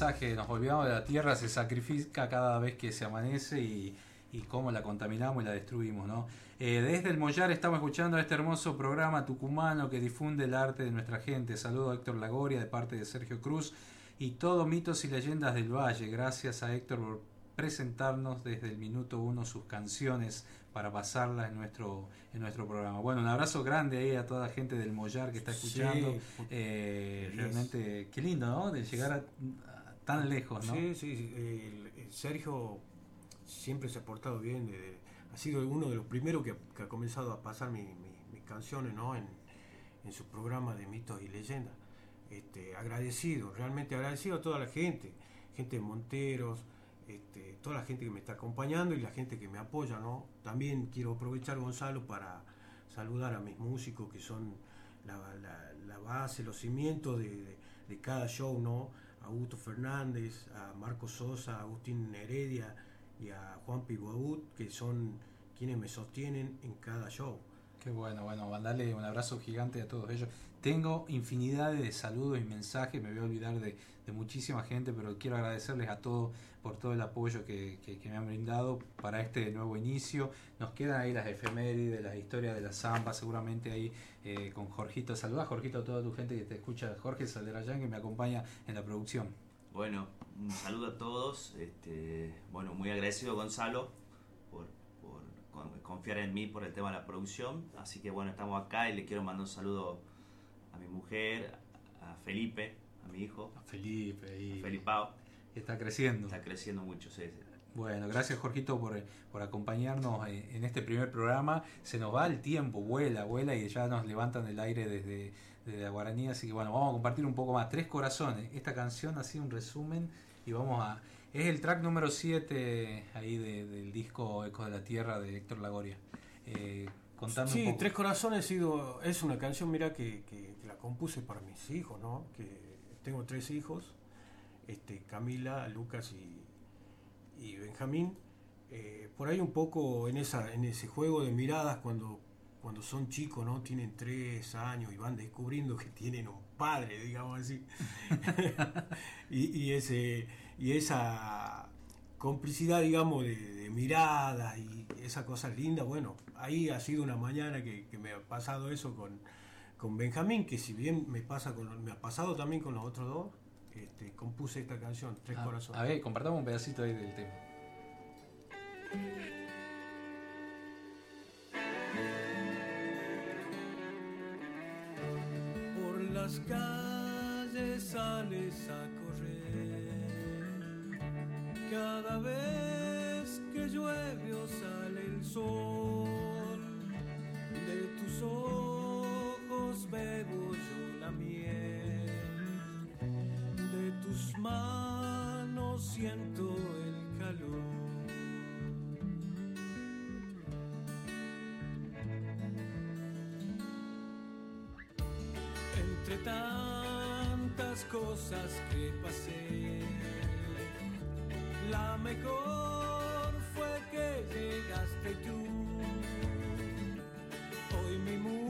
Mensaje. Nos olvidamos de la tierra, se sacrifica cada vez que se amanece y, y cómo la contaminamos y la destruimos, ¿no? Eh, desde el Mollar estamos escuchando este hermoso programa tucumano que difunde el arte de nuestra gente. Saludo a Héctor Lagoria de parte de Sergio Cruz y todo mitos y leyendas del Valle. Gracias a Héctor por presentarnos desde el minuto uno sus canciones para pasarlas en nuestro en nuestro programa. Bueno, un abrazo grande ahí a toda la gente del Mollar que está escuchando. Sí. Eh, realmente, qué lindo, ¿no? De llegar a tan lejos, ¿no? Sí, sí, Sergio siempre se ha portado bien, de- ha sido uno de los primeros que, ha comenzado a pasar mi- mi- mis canciones ¿no? en, su programa de mitos y leyendas. este, agradecido, realmente agradecido a toda la gente, gente de Monteros, este, toda la gente que me está acompañando y la gente que me apoya, ¿no? También quiero aprovechar, Gonzalo, para saludar a mis músicos que son la base, los cimientos de, de- de cada show, ¿no? Augusto Fernández, a Marco Sosa, a Agustín Heredia y a Juan Piboabut, que son quienes me sostienen en cada show. Qué bueno, bueno, mandarle un abrazo gigante a todos ellos. Tengo infinidad de saludos y mensajes, me voy a olvidar de, muchísima gente, pero quiero agradecerles a todos por todo el apoyo que, me han brindado para este nuevo inicio. Nos quedan ahí las efemérides, las historias de la Zamba, seguramente ahí eh, con Jorgito. Saluda Jorgito a toda tu gente que te escucha, Jorge Salderayán, que me acompaña en la producción. Bueno, un saludo a todos. Este, bueno, muy agradecido Gonzalo con- confiar en mí por el tema de la producción. Así que bueno, estamos acá y le quiero mandar un saludo a mi mujer, a Felipe, a mi hijo. A Felipe y A Felipao. Está creciendo. Está creciendo mucho, sí, sí. Bueno, gracias Jorgito por, por acompañarnos en, en este primer programa. Se nos va el tiempo, vuela, vuela y ya nos levantan el aire desde, desde la Guaraní. Así que bueno, vamos a compartir un poco más. Tres corazones. Esta canción ha sido un resumen y vamos a... Es el track número 7 ahí de- del disco Ecos de la Tierra de Héctor Lagoria. Eh, contame Sí, un poco. Tres Corazones sido, es una canción, mira, que, que- que la compuse para mis hijos, ¿no? Que tengo tres hijos, este, Camila, Lucas y, y Benjamín. Eh, por ahí un poco en, esa, en ese juego de miradas cuando, cuando son chicos, ¿no? Tienen tres años y van descubriendo que tienen un padre, digamos así. [LAUGHS] [LAUGHS] y, y ese, y esa complicidad, digamos, de, de miradas y esas cosas lindas. Bueno, ahí ha sido una mañana que, que me ha pasado eso con, con Benjamín, que si bien me pasa con me ha pasado también con los otros dos, este, compuse esta canción, Tres Ah, Corazones. a ver, compartamos un pedacito ahí del tema. Por las calles sales a correr. Cada vez que llueve o sale el sol, de tus ojos bebo yo la miel. De tus manos siento el calor. Entre tantas cosas que pasé, la mejor fue que llegaste tú. Hoy mi mundo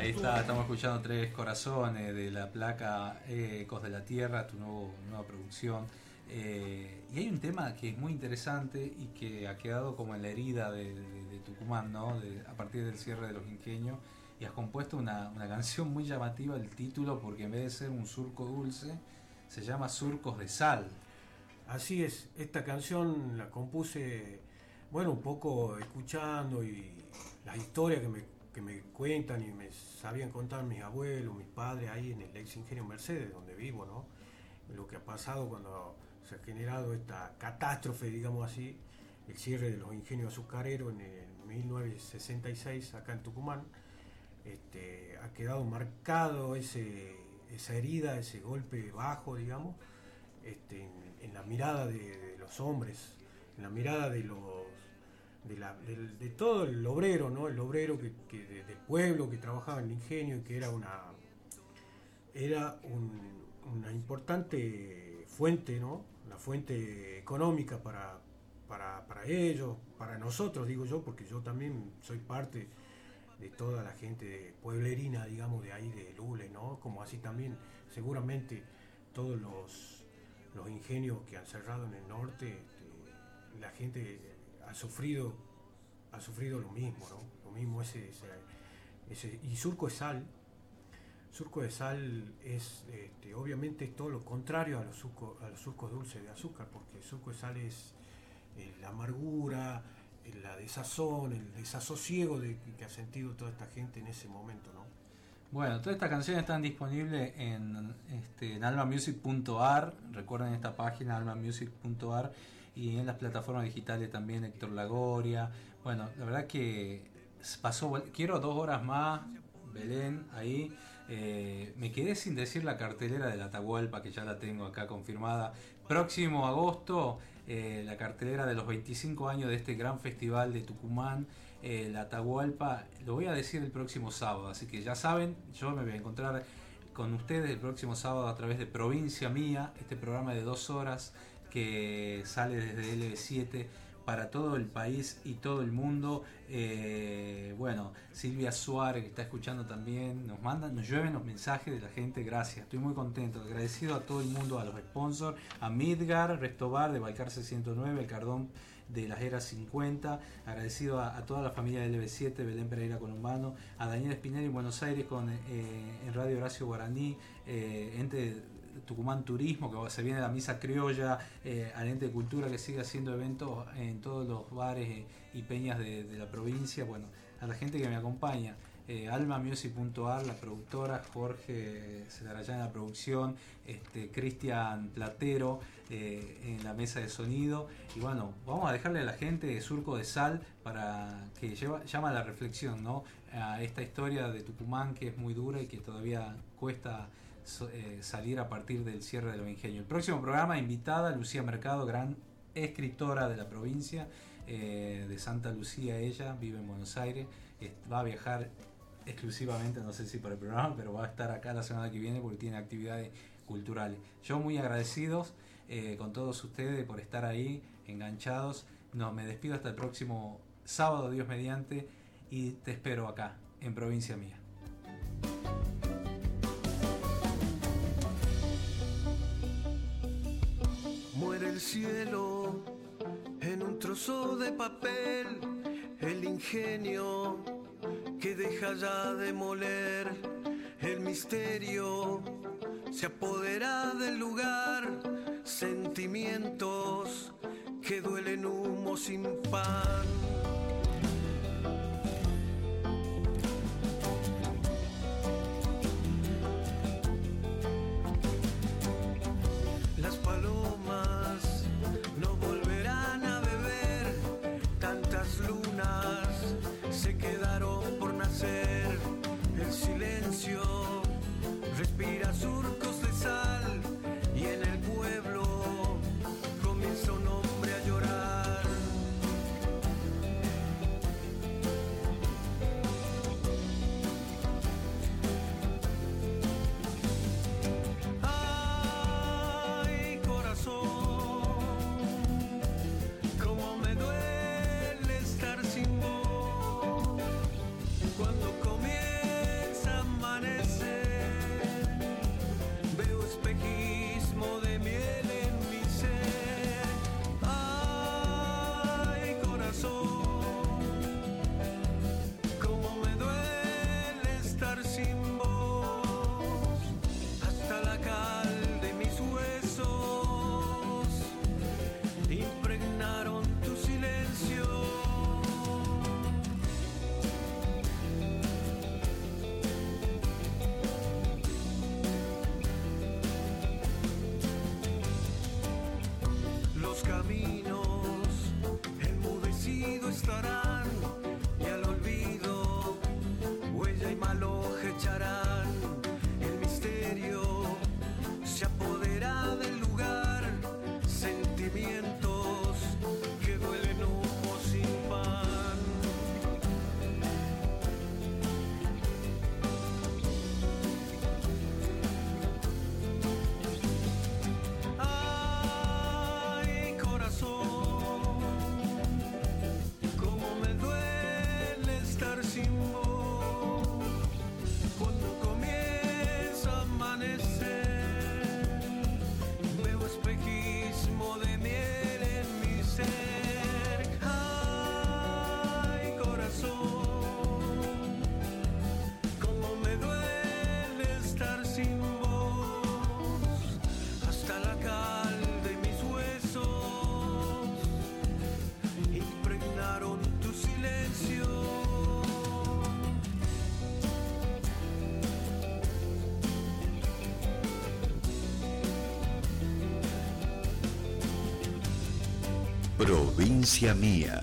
Ahí está, estamos escuchando Tres Corazones de la placa eh, Ecos de la Tierra, tu nueva producción. Eh, y hay un tema que es muy interesante y que ha quedado como en la herida de, Tucumán, ¿no? A partir del cierre de los inqueños. Y has compuesto una, canción muy llamativa, el título, porque en vez de ser un surco dulce, se llama Surcos de Sal. Así es, esta canción la compuse, bueno, un poco escuchando y las historias que me, que me cuentan y me sabían contar mis abuelos, mis padres ahí en el ex ingenio Mercedes, donde vivo, ¿no? Lo que ha pasado cuando se ha generado esta catástrofe, digamos así, el cierre de los ingenios azucareros en el 1966 acá en Tucumán, este, ha quedado marcado ese, esa herida, ese golpe bajo, digamos, este, en, en la mirada de, de los hombres, en la mirada de los de, todo el obrero, ¿no? El obrero que, de- del pueblo que trabajaba en el ingenio y que era una era un- una importante fuente, ¿no? La fuente económica para, para, para ellos, para nosotros, digo yo, porque yo también soy parte de toda la gente pueblerina, digamos, de ahí de Lule, ¿no? Como así también, seguramente todos los, los ingenios que han cerrado en el norte, este, la gente ha sufrido, ha sufrido lo mismo, ¿no? Lo mismo ese, ese, ese- y Surco es Sal, Surco de sal es, este, obviamente, todo lo contrario a los, surcos, a los surcos dulces de azúcar, porque surco de sal es eh, la amargura, eh, la desazón, el desasosiego de, que ha sentido toda esta gente en ese momento, ¿no? Bueno, todas estas canciones están disponibles en, este, en almamusic.ar, recuerden esta página almamusic.ar y en las plataformas digitales también Héctor Lagoria. Bueno, la verdad que pasó, quiero dos horas más, Belén, ahí. Eh, me quedé sin decir la cartelera de la Atahualpa, que ya la tengo acá confirmada. Próximo agosto, eh, la cartelera de los 25 años de este gran festival de Tucumán, eh, la Atahualpa. Lo voy a decir el próximo sábado, así que ya saben, yo me voy a encontrar con ustedes el próximo sábado a través de Provincia Mía, este programa de dos horas que sale desde LB7 para todo el país y todo el mundo. Eh, bueno, Silvia Suárez que está escuchando también, nos mandan, nos llueven los mensajes de la gente, gracias, estoy muy contento, agradecido a todo el mundo, a los sponsors, a Midgar, Restobar de Balcarce 109, el Cardón de las Eras 50, agradecido a, toda la familia del LB7, Belén Pereira Columbano, a Daniel Espinel en Buenos Aires con, eh, en Radio Horacio Guaraní, eh, Tucumán Turismo, que se viene la misa criolla, eh, al ente de cultura que sigue haciendo eventos en todos los bares eh, y peñas de, la provincia, bueno, a la gente que me acompaña. Eh, almamusic.ar, la productora, Jorge Celarayán en la producción, este, Cristian Platero eh, en la mesa de sonido. Y bueno, vamos a dejarle a la gente Surco de Sal para que lleva, llama a la reflexión, ¿no? A esta historia de Tucumán que es muy dura y que todavía cuesta eh, salir a partir del cierre de los ingenios. El próximo programa, invitada Lucía Mercado, gran escritora de la provincia eh, de Santa Lucía, ella vive en Buenos Aires, va a viajar exclusivamente, no sé si para el programa, [LAUGHS] pero va a estar acá la semana que viene porque tiene actividades culturales. Yo muy agradecidos eh, con todos ustedes por estar ahí, enganchados. No, me despido hasta el próximo sábado, Dios mediante, y te espero acá, en provincia mía. El cielo en un trozo de papel, el ingenio que deja ya de moler, el misterio se apodera del lugar, sentimientos que duelen humo sin pan. Provincia Mía.